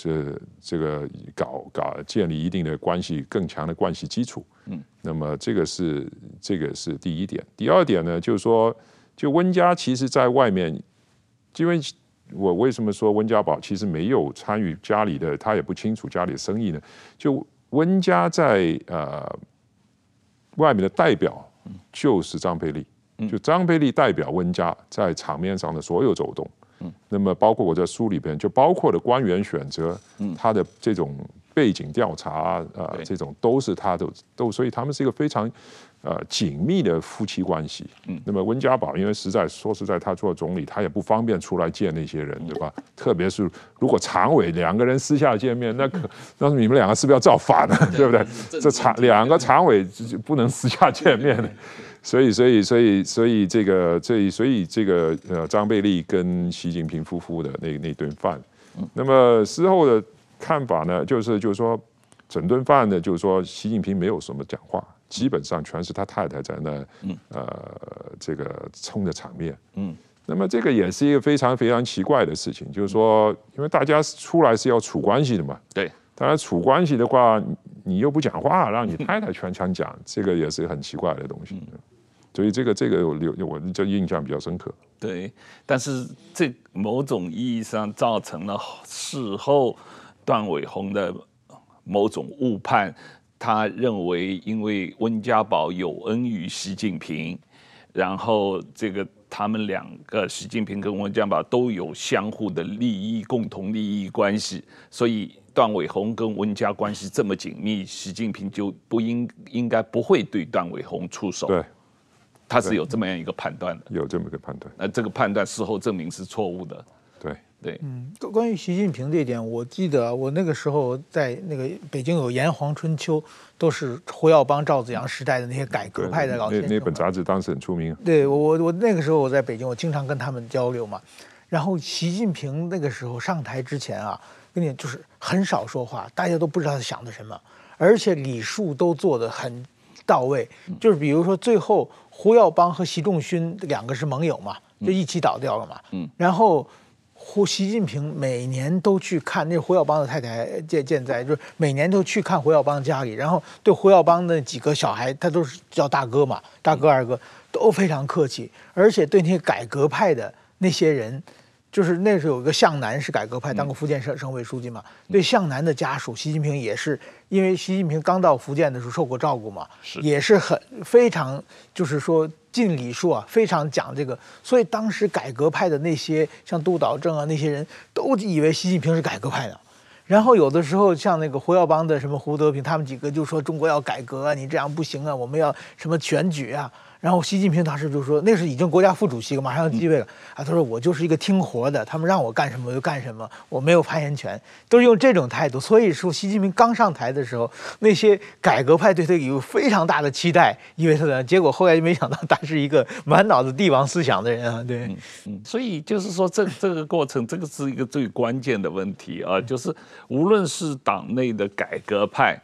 这这个搞搞建立一定的关系，更强的关系基础。嗯，那么这个是这个是第一点。第二点呢，就是说，就温家其实在外面，因为我为什么说温家宝其实没有参与家里的，他也不清楚家里的生意呢？就温家在呃外面的代表就是张培丽。就张培丽代表温家在场面上的所有走动，嗯，那么包括我在书里边就包括的官员选择，嗯，他的这种背景调查啊，呃，这种都是他的都，所以他们是一个非常呃紧密的夫妻关系，嗯，那么温家宝因为实在说实在，他做总理他也不方便出来见那些人，对吧？特别是如果常委两个人私下见面，那可那你们两个是不是要造反呢？对不对？这常两个常委就不能私下见面的。所以，所以，所以，所以，这个，这，所以，这个，呃，张贝利跟习近平夫妇的那那顿饭，那么事后的看法呢，就是，就是说，整顿饭呢，就是说，习近平没有什么讲话，基本上全是他太太在那，呃，这个冲着场面，嗯，那么这个也是一个非常非常奇怪的事情，就是说，因为大家出来是要处关系的嘛，对，当然处关系的话，你又不讲话，让你太太全场讲，这个也是很奇怪的东西。所以这个这个我留我就印象比较深刻。对，但是这某种意义上造成了事后段伟宏的某种误判，他认为因为温家宝有恩于习近平，然后这个他们两个习近平跟温家宝都有相互的利益共同利益关系，所以段伟鸿跟温家关系这么紧密，习近平就不应应该不会对段伟鸿出手。对。他是有这么样一个判断的，有这么一个判断，那这个判断事后证明是错误的。对对，嗯，关于习近平这一点，我记得我那个时候在那个北京有《炎黄春秋》，都是胡耀邦、赵紫阳时代的那些改革派的老先生。那那本杂志当时很出名。对我我我那个时候我在北京，我经常跟他们交流嘛。然后习近平那个时候上台之前啊，跟你就是很少说话，大家都不知道他想的什么，而且礼数都做得很到位。就是比如说最后。胡耀邦和习仲勋两个是盟友嘛，就一起倒掉了嘛。嗯，然后胡习近平每年都去看那胡耀邦的太太健健在，就是每年都去看胡耀邦家里，然后对胡耀邦的几个小孩，他都是叫大哥嘛，大哥二哥都非常客气，而且对那些改革派的那些人。就是那时候有一个向南是改革派，当过福建省省委书记嘛。对向南的家属，习近平也是因为习近平刚到福建的时候受过照顾嘛，也是很非常就是说尽礼数啊，非常讲这个。所以当时改革派的那些像杜导正啊那些人都以为习近平是改革派的。然后有的时候像那个胡耀邦的什么胡德平他们几个就说中国要改革啊，你这样不行啊，我们要什么选举啊。然后习近平当时就说：“那是已经国家副主席了，马上要继位了。”啊，他说：“我就是一个听活的，他们让我干什么我就干什么，我没有发言权，都是用这种态度。”所以说，习近平刚上台的时候，那些改革派对他有非常大的期待，以为他的结果后来就没想到他是一个满脑子帝王思想的人啊。对，嗯嗯。所以就是说，这这个过程，这个是一个最关键的问题啊，就是无论是党内的改革派。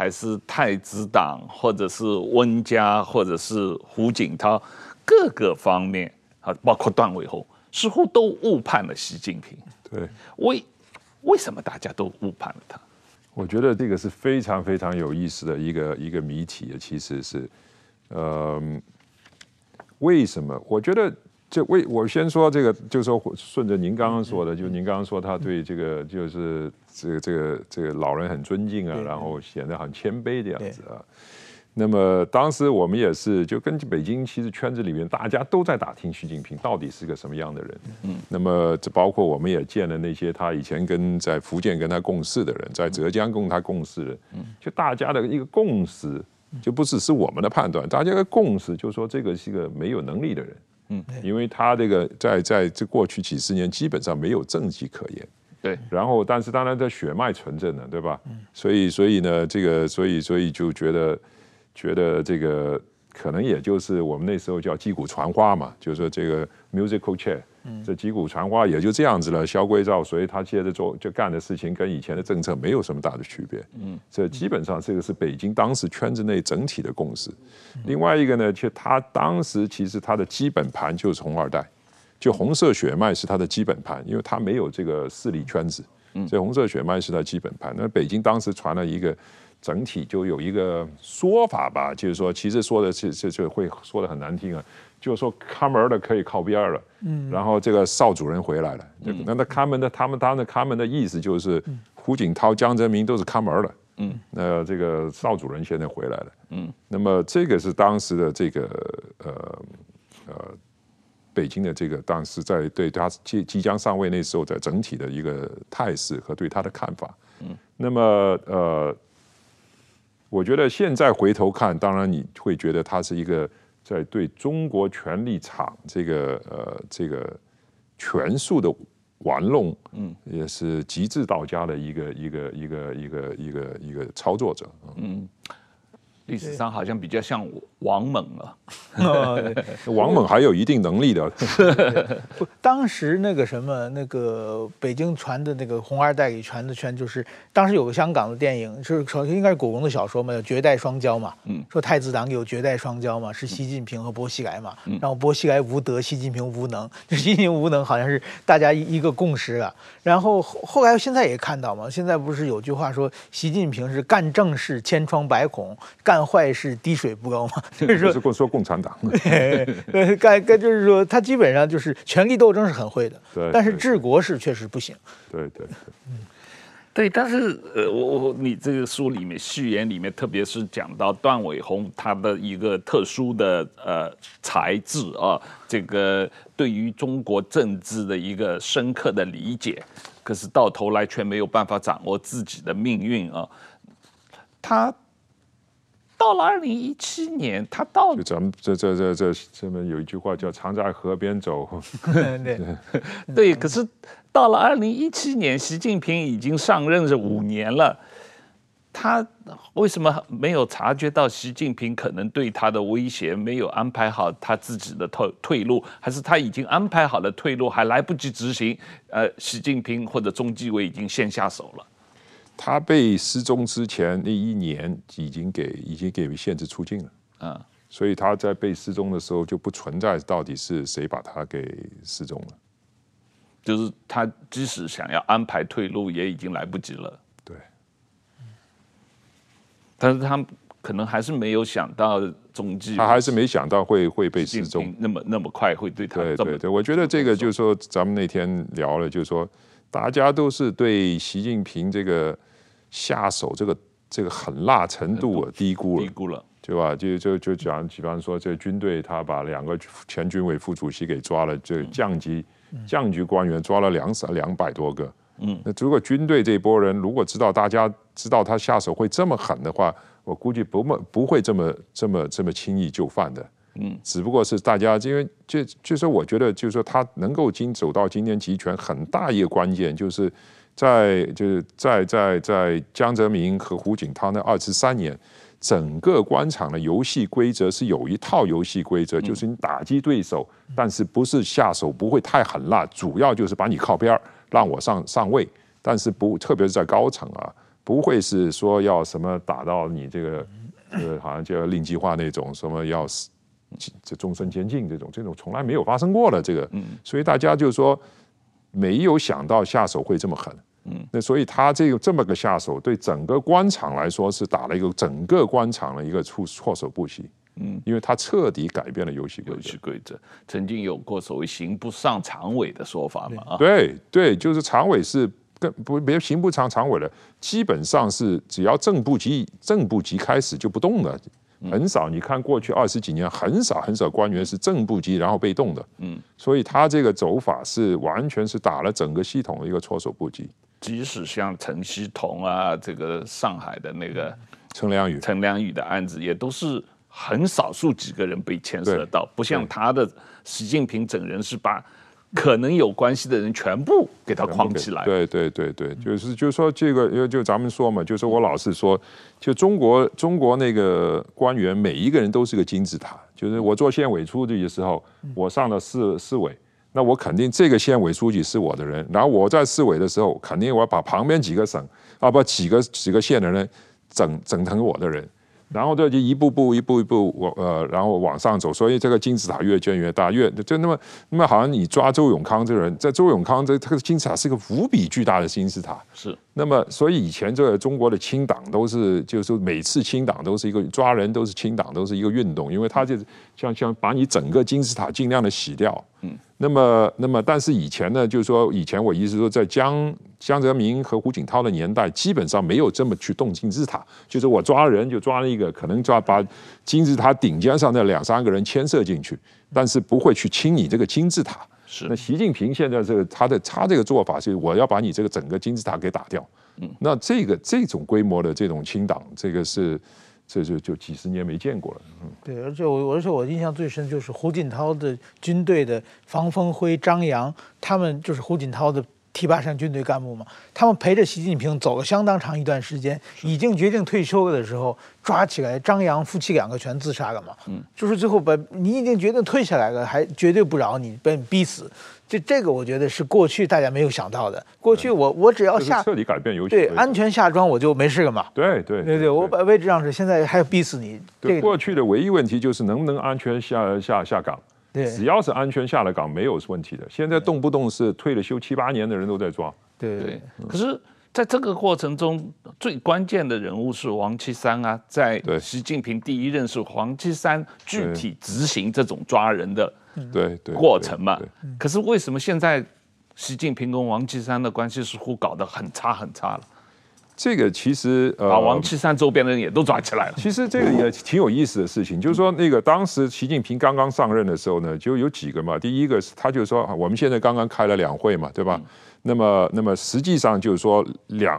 还是太子党，或者是温家，或者是胡锦涛，各个方面啊，包括段伟宏，似乎都误判了习近平。对，为为什么大家都误判了他？我觉得这个是非常非常有意思的一个一个谜题。其实是，呃，为什么？我觉得。这为我先说这个，就是说顺着您刚刚说的，就您刚刚说他对这个就是这个这个这个老人很尊敬啊，然后显得很谦卑的样子啊。那么当时我们也是就跟北京其实圈子里面大家都在打听习近平到底是个什么样的人。嗯。那么这包括我们也见了那些他以前跟在福建跟他共事的人，在浙江跟他共事的，嗯，就大家的一个共识，就不只是我们的判断，大家的共识就是说这个是一个没有能力的人。嗯，因为他这个在在这过去几十年基本上没有政绩可言，对。然后，但是当然，他血脉纯正的，对吧？嗯。所以，所以呢，这个，所以，所以就觉得，觉得这个可能也就是我们那时候叫击鼓传花嘛，就是说这个 musical chair，这击鼓传花也就这样子了，萧规曹随，他接着做就干的事情跟以前的政策没有什么大的区别。嗯，这基本上这个是北京当时圈子内整体的共识。另外一个呢，其实他当时其实他的基本盘就是红二代，就红色血脉是他的基本盘，因为他没有这个势力圈子，所以红色血脉是他基本盘。那北京当时传了一个。整体就有一个说法吧，就是说，其实说的是这这会说的很难听啊，就是说看门的可以靠边了，嗯，然后这个邵主任回来了，嗯，那那看门的他们当的看门的意思就是胡锦涛、江泽民都是看门的，嗯，那这个邵主任现在回来了，嗯，那么这个是当时的这个呃呃北京的这个当时在对他即即将上位那时候的整体的一个态势和对他的看法，嗯，那么呃。我觉得现在回头看，当然你会觉得他是一个在对中国权力场这个呃这个权术的玩弄，嗯，也是极致到家的一个一个一个一个一个一个操作者，嗯。历史上好像比较像王猛了，王猛还有一定能力的。不，当时那个什么，那个北京传的那个红二代给传的圈，就是当时有个香港的电影，就是首先应该是古龙的小说嘛，叫《绝代双骄》嘛，嗯，说太子党有绝代双骄嘛，是习近平和薄熙来嘛，然后薄熙来无德，习近平无能，就习近平无能好像是大家一个共识啊。然后后来现在也看到嘛，现在不是有句话说，习近平是干正事千疮百孔，干坏事滴水不漏嘛，就是说，是说共产党，对，该该就是说，他基本上就是权力斗争是很会的，对，但是治国是确实不行，对对对，嗯，对，但是呃，我我你这个书里面序言里面，特别是讲到段伟宏他的一个特殊的呃才智啊，这个对于中国政治的一个深刻的理解，可是到头来却没有办法掌握自己的命运啊，他。到了二零一七年，他到就咱们这这这这这边有一句话叫“常在河边走 ”，对 对。可是到了二零一七年，习近平已经上任这五年了，他为什么没有察觉到习近平可能对他的威胁？没有安排好他自己的退退路，还是他已经安排好了退路，还来不及执行？呃，习近平或者中纪委已经先下手了。他被失踪之前那一年，已经给已经给限制出境了，啊，所以他在被失踪的时候就不存在到底是谁把他给失踪了，就是他即使想要安排退路，也已经来不及了。对，但是他可能还是没有想到踪迹，他还是没想到会会被失踪那么那么快会对他。对对对，我觉得这个就是说，咱们那天聊了，就是说，大家都是对习近平这个。下手这个这个狠辣程度啊，低估了，低估了，对吧？就就就讲，比方说，这军队他把两个前军委副主席给抓了，这降级降级官员抓了两三两百多个。嗯，那如果军队这波人如果知道大家知道他下手会这么狠的话，我估计不么不会这么这么这么轻易就范的。嗯，只不过是大家因为就就是我觉得就是说他能够今走到今天集权很大一个关键就是。在就是在在在江泽民和胡锦涛那二十三年，整个官场的游戏规则是有一套游戏规则，就是你打击对手，但是不是下手不会太狠辣，主要就是把你靠边儿，让我上上位，但是不特别是在高层啊，不会是说要什么打到你这个呃好像就要令计划那种什么要死这终身监禁这种这种从来没有发生过的这个，所以大家就是说没有想到下手会这么狠。嗯，那所以他这个这么个下手，对整个官场来说是打了一个整个官场的一个措措手不及。嗯，因为他彻底改变了游戏规则。游戏规则曾经有过所谓“刑不上常委”的说法嘛？啊，对对，就是常委是跟不别刑不上常委了，基本上是只要正部级正部级开始就不动了。很少，你看过去二十几年，很少很少官员是正部级然后被动的。嗯，所以他这个走法是完全是打了整个系统的一个措手不及。即使像陈希同啊，这个上海的那个陈良宇、陈良宇的案子，也都是很少数几个人被牵涉到，不像他的习近平整人是把可能有关系的人全部给他框起来。对对对对，就是就是说这个，因为就咱们说嘛，就是我老是说，就中国中国那个官员每一个人都是个金字塔。就是我做县委书记的时候，我上了市市委，那我肯定这个县委书记是我的人。然后我在市委的时候，肯定我要把旁边几个省啊不几个几个县的人整整成我的人。然后这就一步步一步一步往呃，然后往上走，所以这个金字塔越建越大，越就那么那么好像你抓周永康这个人，在周永康这这个金字塔是一个无比巨大的金字塔。是。那么所以以前这个中国的清党都是，就是说每次清党都是一个抓人都是清党都是一个运动，因为他就像像把你整个金字塔尽量的洗掉。嗯。那么那么但是以前呢，就是说以前我意思说在江。江泽民和胡锦涛的年代，基本上没有这么去动金字塔，就是我抓人就抓了一个，可能抓把金字塔顶尖上那两三个人牵涉进去，但是不会去清你这个金字塔。是。那习近平现在这个他的他这个做法是，我要把你这个整个金字塔给打掉。嗯。那这个这种规模的这种清党，这个是这就就几十年没见过了。嗯。对，而且我而且我印象最深就是胡锦涛的军队的房峰辉、张扬，他们就是胡锦涛的。提拔上军队干部嘛，他们陪着习近平走了相当长一段时间，已经决定退休了的时候，抓起来张扬夫妻两个全自杀了嘛。嗯，就是最后把你已经决定退下来了，还绝对不饶你，被你逼死。这这个我觉得是过去大家没有想到的。过去我我只要下彻底改变游戏，对安全下庄我就没事了嘛。对对对对，我把位置让出，现在还要逼死你。对，过去的唯一问题就是能不能安全下下下岗。对，只要是安全下了岗，没有问题的。现在动不动是退了休七八年的人都在抓。对对，对。可是，在这个过程中，最关键的人物是王岐山啊。在习近平第一任是王岐山具体执行这种抓人的对对过程嘛。可是为什么现在习近平跟王岐山的关系似乎搞得很差很差了？这个其实呃，把王岐山周边的人也都抓起来了。其实这个也挺有意思的事情，就是说那个当时习近平刚刚上任的时候呢，就有几个嘛。第一个是他就说，我们现在刚刚开了两会嘛，对吧？那么那么实际上就是说两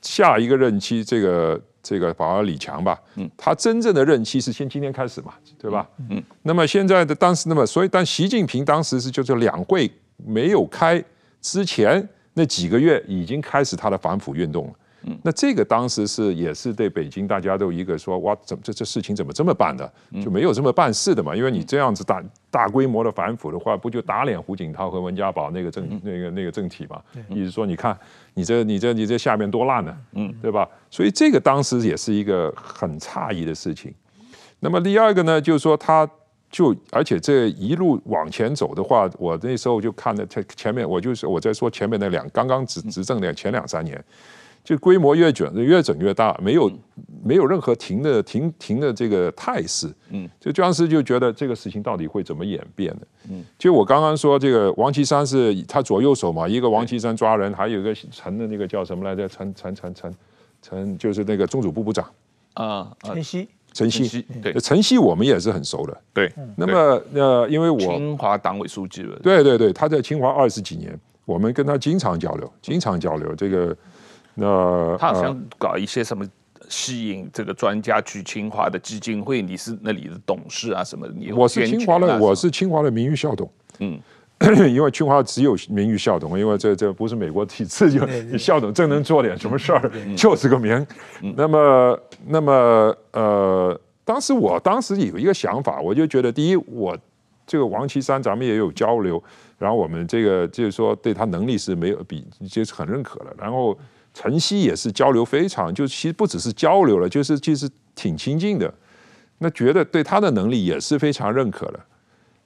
下一个任期，这个这个保李强吧，嗯，他真正的任期是先今天开始嘛，对吧？嗯。那么现在的当时那么所以，但习近平当时是就是两会没有开之前那几个月已经开始他的反腐运动了。嗯，那这个当时是也是对北京大家都一个说哇，怎么这这事情怎么这么办的？就没有这么办事的嘛？因为你这样子大大规模的反腐的话，不就打脸胡锦涛和温家宝那个政那个那个政体嘛？意思说你看你这你这你这下面多烂呢？嗯，对吧？所以这个当时也是一个很诧异的事情。那么第二个呢，就是说他就而且这一路往前走的话，我那时候就看了前前面，我就是我在说前面那两刚刚执执政的前两三年。就规模越卷越整越大，没有没有任何停的停停的这个态势。嗯，就当时就觉得这个事情到底会怎么演变的？嗯，就我刚刚说这个王岐山是他左右手嘛，一个王岐山抓人，还有一个陈的那个叫什么来着？陈陈陈陈陈就是那个中组部部长啊，陈曦陈曦对陈曦我们也是很熟的。对，那么呃，因为我清华党委书记了。对对对，他在清华二十几年，我们跟他经常交流，经常交流这个。那他好像搞一些什么吸引这个专家去清华的基金会，你是那里的董事啊什么？你我是清华的，我是清华的名誉校董。嗯，因为清华只有名誉校董，因为这这不是美国体制，就校董真能做点什么事儿，就是个名。那么那么呃，当时我当时有一个想法，我就觉得第一，我这个王岐山咱们也有交流，然后我们这个就是说对他能力是没有比就是很认可的，然后。晨曦也是交流非常，就其实不只是交流了，就是其实挺亲近的，那觉得对他的能力也是非常认可的，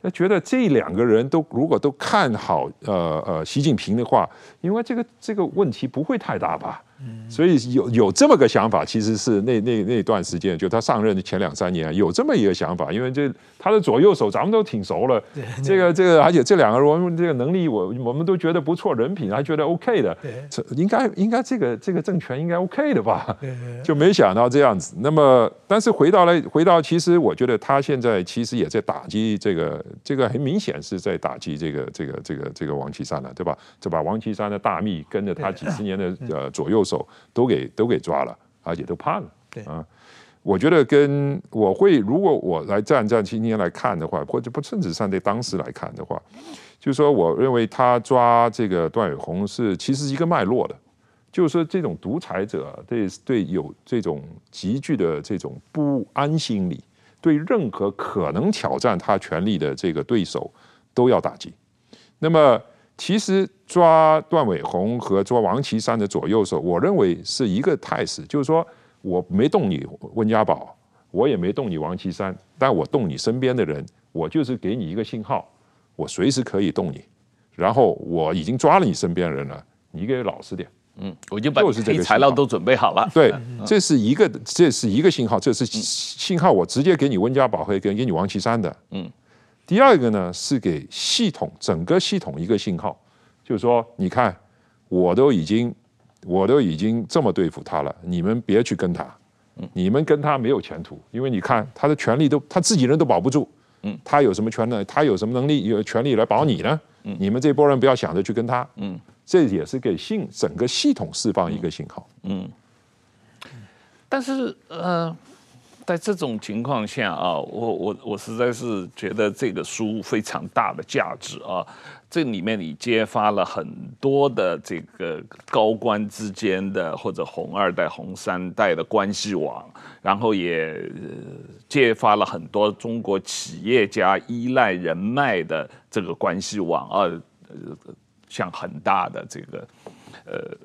那觉得这两个人都如果都看好呃呃习近平的话，因为这个这个问题不会太大吧。所以有有这么个想法，其实是那那那段时间，就他上任的前两三年有这么一个想法，因为这他的左右手咱们都挺熟了，这个这个，而且这两个人这个能力我我们都觉得不错，人品还觉得 OK 的，这应该应该这个这个政权应该 OK 的吧？就没想到这样子。那么，但是回到来回到，其实我觉得他现在其实也在打击这个这个，很明显是在打击这个这个这个这个王岐山了，对吧？就把王岐山的大秘跟着他几十年的呃左右手。都给都给抓了，而且都判了。对啊，我觉得跟我会，如果我来战战兢兢来看的话，或者不甚至上在当时来看的话，就是说，我认为他抓这个段伟宏是其实一个脉络的，就是说这种独裁者对对有这种急剧的这种不安心理，对任何可能挑战他权力的这个对手都要打击。那么，其实抓段伟宏和抓王岐山的左右手，我认为是一个态势，就是说。我没动你温家宝，我也没动你王岐山，但我动你身边的人，我就是给你一个信号，我随时可以动你，然后我已经抓了你身边人了，你给老实点。嗯，我就把这个材料都准备好了。对，这是一个，这是一个信号，这是信号，我直接给你温家宝和给给你王岐山的。嗯，第二个呢是给系统整个系统一个信号，就是说，你看，我都已经。我都已经这么对付他了，你们别去跟他，你们跟他没有前途，因为你看他的权利都他自己人都保不住，他有什么权呢？他有什么能力有权利来保你呢？你们这波人不要想着去跟他，这也是给信整个系统释放一个信号。嗯，但是呃，在这种情况下啊，我我我实在是觉得这个书非常大的价值啊。这里面你揭发了很多的这个高官之间的或者红二代、红三代的关系网，然后也揭发了很多中国企业家依赖人脉的这个关系网啊，像很大的这个呃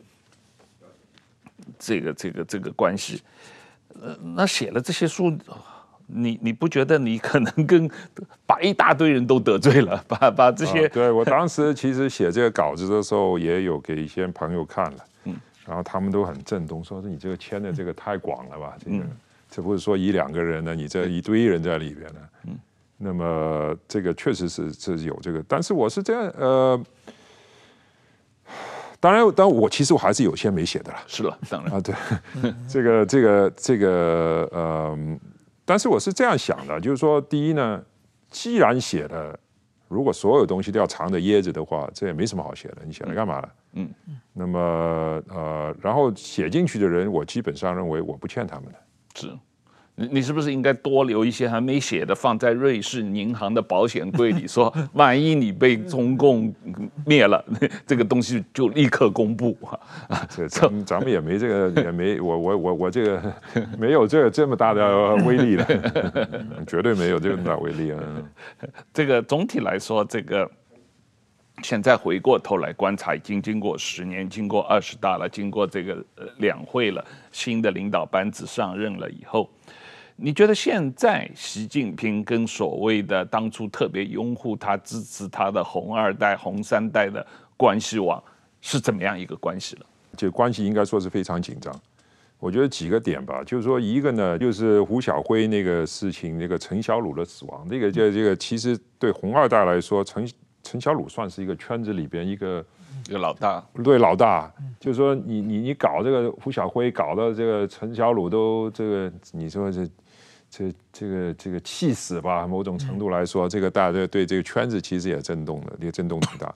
这个这个这个关系，呃，那写了这些书。你你不觉得你可能跟把一大堆人都得罪了，把把这些？啊、对我当时其实写这个稿子的时候，也有给一些朋友看了，嗯，然后他们都很震动，说是你这个签的这个太广了吧？这个，这不是说一两个人呢，你这一堆人在里边呢，嗯，那么这个确实是是有这个，但是我是这样，呃，当然，当然我其实我还是有些没写的了，是了，当然啊，对，这个这个这个，呃。但是我是这样想的，就是说，第一呢，既然写了，如果所有东西都要藏着掖着的话，这也没什么好写的。你写来干嘛了？嗯，那么呃，然后写进去的人，我基本上认为我不欠他们的。是。你你是不是应该多留一些还没写的，放在瑞士银行的保险柜里，说 万一你被中共灭了，这个东西就立刻公布啊？这咱咱们也没这个，也没我我我我这个没有这个这么大的威力了，绝对没有这么大威力啊。这个总体来说，这个现在回过头来观察，已经经过十年，经过二十大了，经过这个呃两会了，新的领导班子上任了以后。你觉得现在习近平跟所谓的当初特别拥护他、支持他的红二代、红三代的关系网是怎么样一个关系了？这关系应该说是非常紧张。我觉得几个点吧，就是说一个呢，就是胡晓辉那个事情，那个陈小鲁的死亡，这个这这个其实对红二代来说，陈陈小鲁算是一个圈子里边一个一个老大，对老大，就是说你你你搞这个胡晓辉，搞到这个陈小鲁都这个，你说这。这这个这个气死吧，某种程度来说，这个大家对这个圈子其实也震动了，也震动挺大。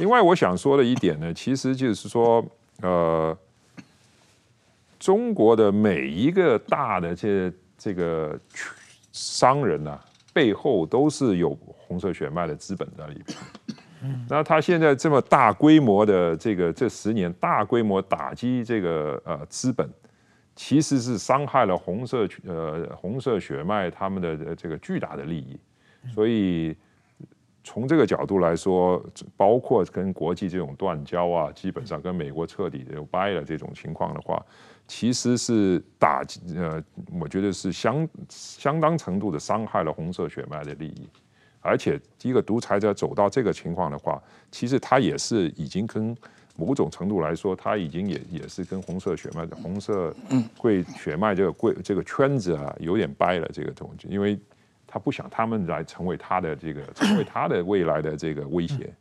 另外，我想说的一点呢，其实就是说，呃，中国的每一个大的这这个商人呢、啊，背后都是有红色血脉的资本在里边。那他现在这么大规模的这个这十年大规模打击这个呃资本。其实是伤害了红色呃红色血脉他们的这个巨大的利益，所以从这个角度来说，包括跟国际这种断交啊，基本上跟美国彻底就掰了这种情况的话，其实是打击呃，我觉得是相相当程度的伤害了红色血脉的利益，而且一个独裁者走到这个情况的话，其实他也是已经跟。某种程度来说，他已经也也是跟红色血脉的红色贵血脉这个贵这个圈子啊有点掰了这个东西，因为他不想他们来成为他的这个 成为他的未来的这个威胁，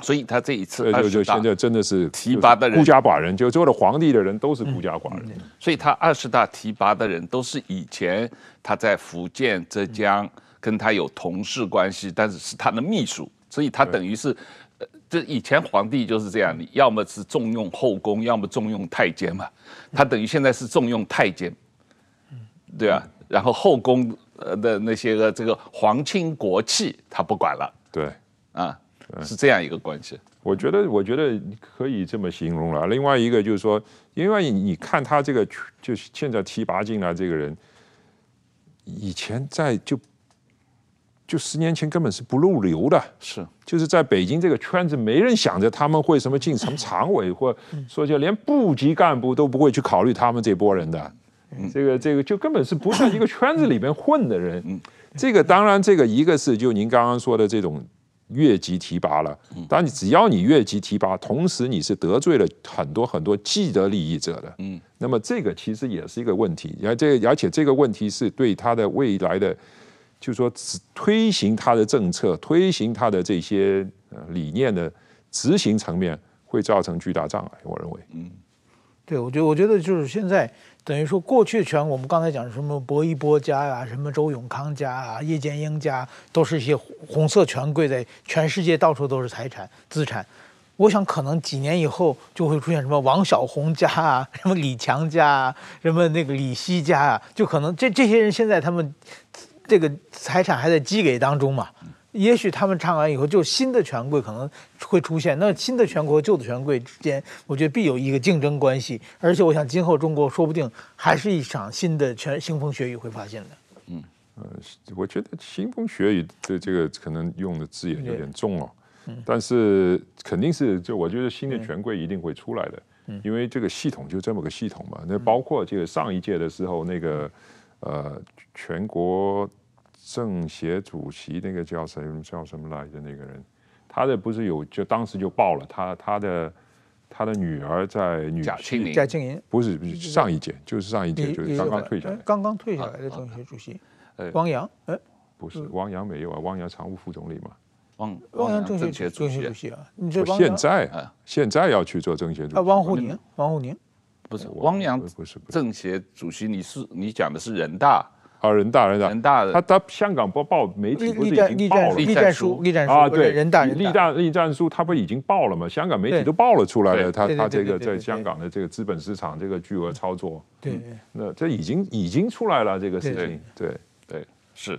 所以他这一次就就现在真的是提拔的人孤家寡人，就做了皇帝的人都是孤家寡人，所以他二十大提拔的人都是以前他在福建浙江跟他有同事关系，但是是他的秘书，所以他等于是。这以前皇帝就是这样，你要么是重用后宫，要么重用太监嘛。他等于现在是重用太监，对啊，然后后宫呃的那些个这个皇亲国戚他不管了，对，啊，是这样一个关系。我觉得，我觉得可以这么形容了。另外一个就是说，因为你看他这个，就是现在提拔进来这个人，以前在就就十年前根本是不入流的，是就是在北京这个圈子，没人想着他们会什么进什么常委，或说就连部级干部都不会去考虑他们这波人的。这个这个就根本是不在一个圈子里面混的人。这个当然，这个一个是就您刚刚说的这种。越级提拔了，但你只要你越级提拔，同时你是得罪了很多很多既得利益者的，嗯，那么这个其实也是一个问题，而这而且这个问题是对他的未来的，就是说推行他的政策、推行他的这些理念的执行层面会造成巨大障碍，我认为，嗯，对，我觉得我觉得就是现在。等于说，过去全我们刚才讲什么薄一波家呀、啊，什么周永康家啊、叶剑英家，都是一些红色权贵，在全世界到处都是财产资产。我想可能几年以后就会出现什么王小红家啊，什么李强家啊，什么那个李希家啊，就可能这这些人现在他们这个财产还在积累当中嘛。也许他们唱完以后，就新的权贵可能会出现。那新的权贵和旧的权贵之间，我觉得必有一个竞争关系。而且，我想今后中国说不定还是一场新的全腥风血雨会发现的。嗯，呃，我觉得腥风血雨的这个可能用的字眼有点重哦。嗯。但是肯定是，就我觉得新的权贵一定会出来的。嗯。因为这个系统就这么个系统嘛。那包括这个上一届的时候，那个呃全国。政协主席那个叫谁叫什么来着？那个人，他的不是有就当时就报了他他的他的女儿在女贾庆林贾庆林不是上一届就是上一届就是刚刚退下来刚刚退下来的政协主席汪洋哎不是汪洋没有啊汪洋常务副总理嘛。汪汪洋政协主席啊。你这现在啊。现在要去做政协主席。啊汪沪宁汪沪宁。不是汪洋不是。政协主席你是你讲的是人大。啊，人大人大。人大的，他他香港不报媒体不是已经报了栗战书，栗战书啊，对，人大栗战栗战书，他不已经报了吗？香港媒体都报了出来了，他他这个在香港的这个资本市场这个巨额操作，对，那这已经已经出来了这个事情，对。对是，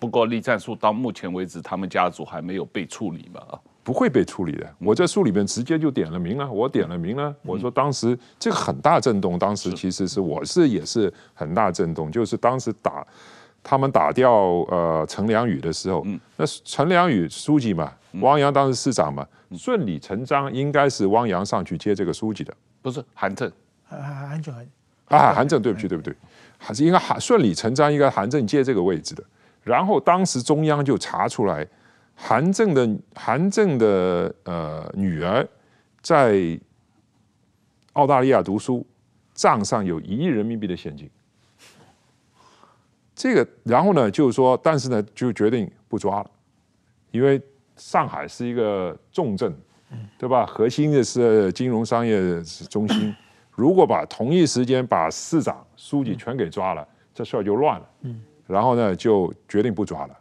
不过栗战书到目前为止，他们家族还没有被处理嘛啊。不会被处理的。我在书里面直接就点了名了，我点了名了。我说当时这个很大震动，当时其实是我是也是很大震动，就是当时打他们打掉呃陈良宇的时候，那陈良宇书记嘛，汪洋当时市长嘛，顺理成章应该是汪洋上去接这个书记的，不是韩正，韩正啊韩正，对不起对不对，还是应该韩顺理成章应该韩正接这个位置的。然后当时中央就查出来。韩正的韩正的呃女儿在澳大利亚读书，账上有一亿人民币的现金。这个，然后呢，就是说，但是呢，就决定不抓了，因为上海是一个重镇，对吧？核心的是金融商业中心，如果把同一时间把市长、书记全给抓了，这事儿就乱了。然后呢，就决定不抓了。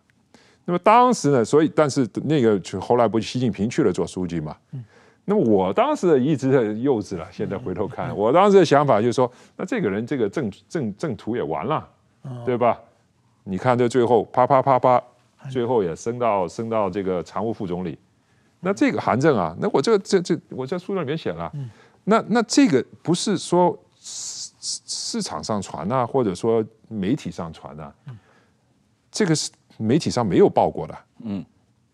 那么当时呢，所以但是那个就后来不是习近平去了做书记嘛？嗯。那么我当时一直在幼稚了，现在回头看，我当时的想法就是说，那这个人这个政政政途也完了，对吧？你看这最后啪啪啪啪，最后也升到升到这个常务副总理。那这个韩正啊，那我这这这我在书里面写了，那那这个不是说市市场上传啊，或者说媒体上传啊，这个是。媒体上没有报过的，嗯，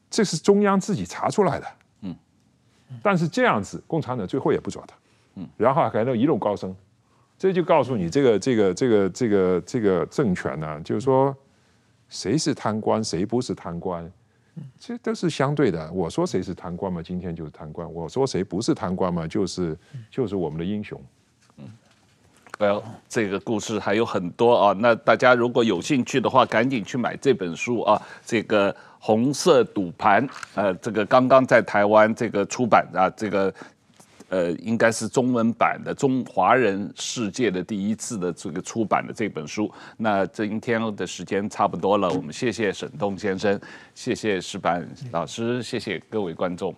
这是中央自己查出来的，嗯，但是这样子，共产党最后也不抓他，嗯，然后还能一路高升，这就告诉你，这个这个这个这个这个政权呢，就是说，谁是贪官，谁不是贪官，这都是相对的。我说谁是贪官嘛，今天就是贪官；我说谁不是贪官嘛，就是就是我们的英雄。呃，这个故事还有很多啊。那大家如果有兴趣的话，赶紧去买这本书啊。这个红色赌盘，呃，这个刚刚在台湾这个出版啊，这个呃，应该是中文版的中华人世界的第一次的这个出版的这本书。那今天的时间差不多了，我们谢谢沈东先生，谢谢石板老师，谢谢各位观众。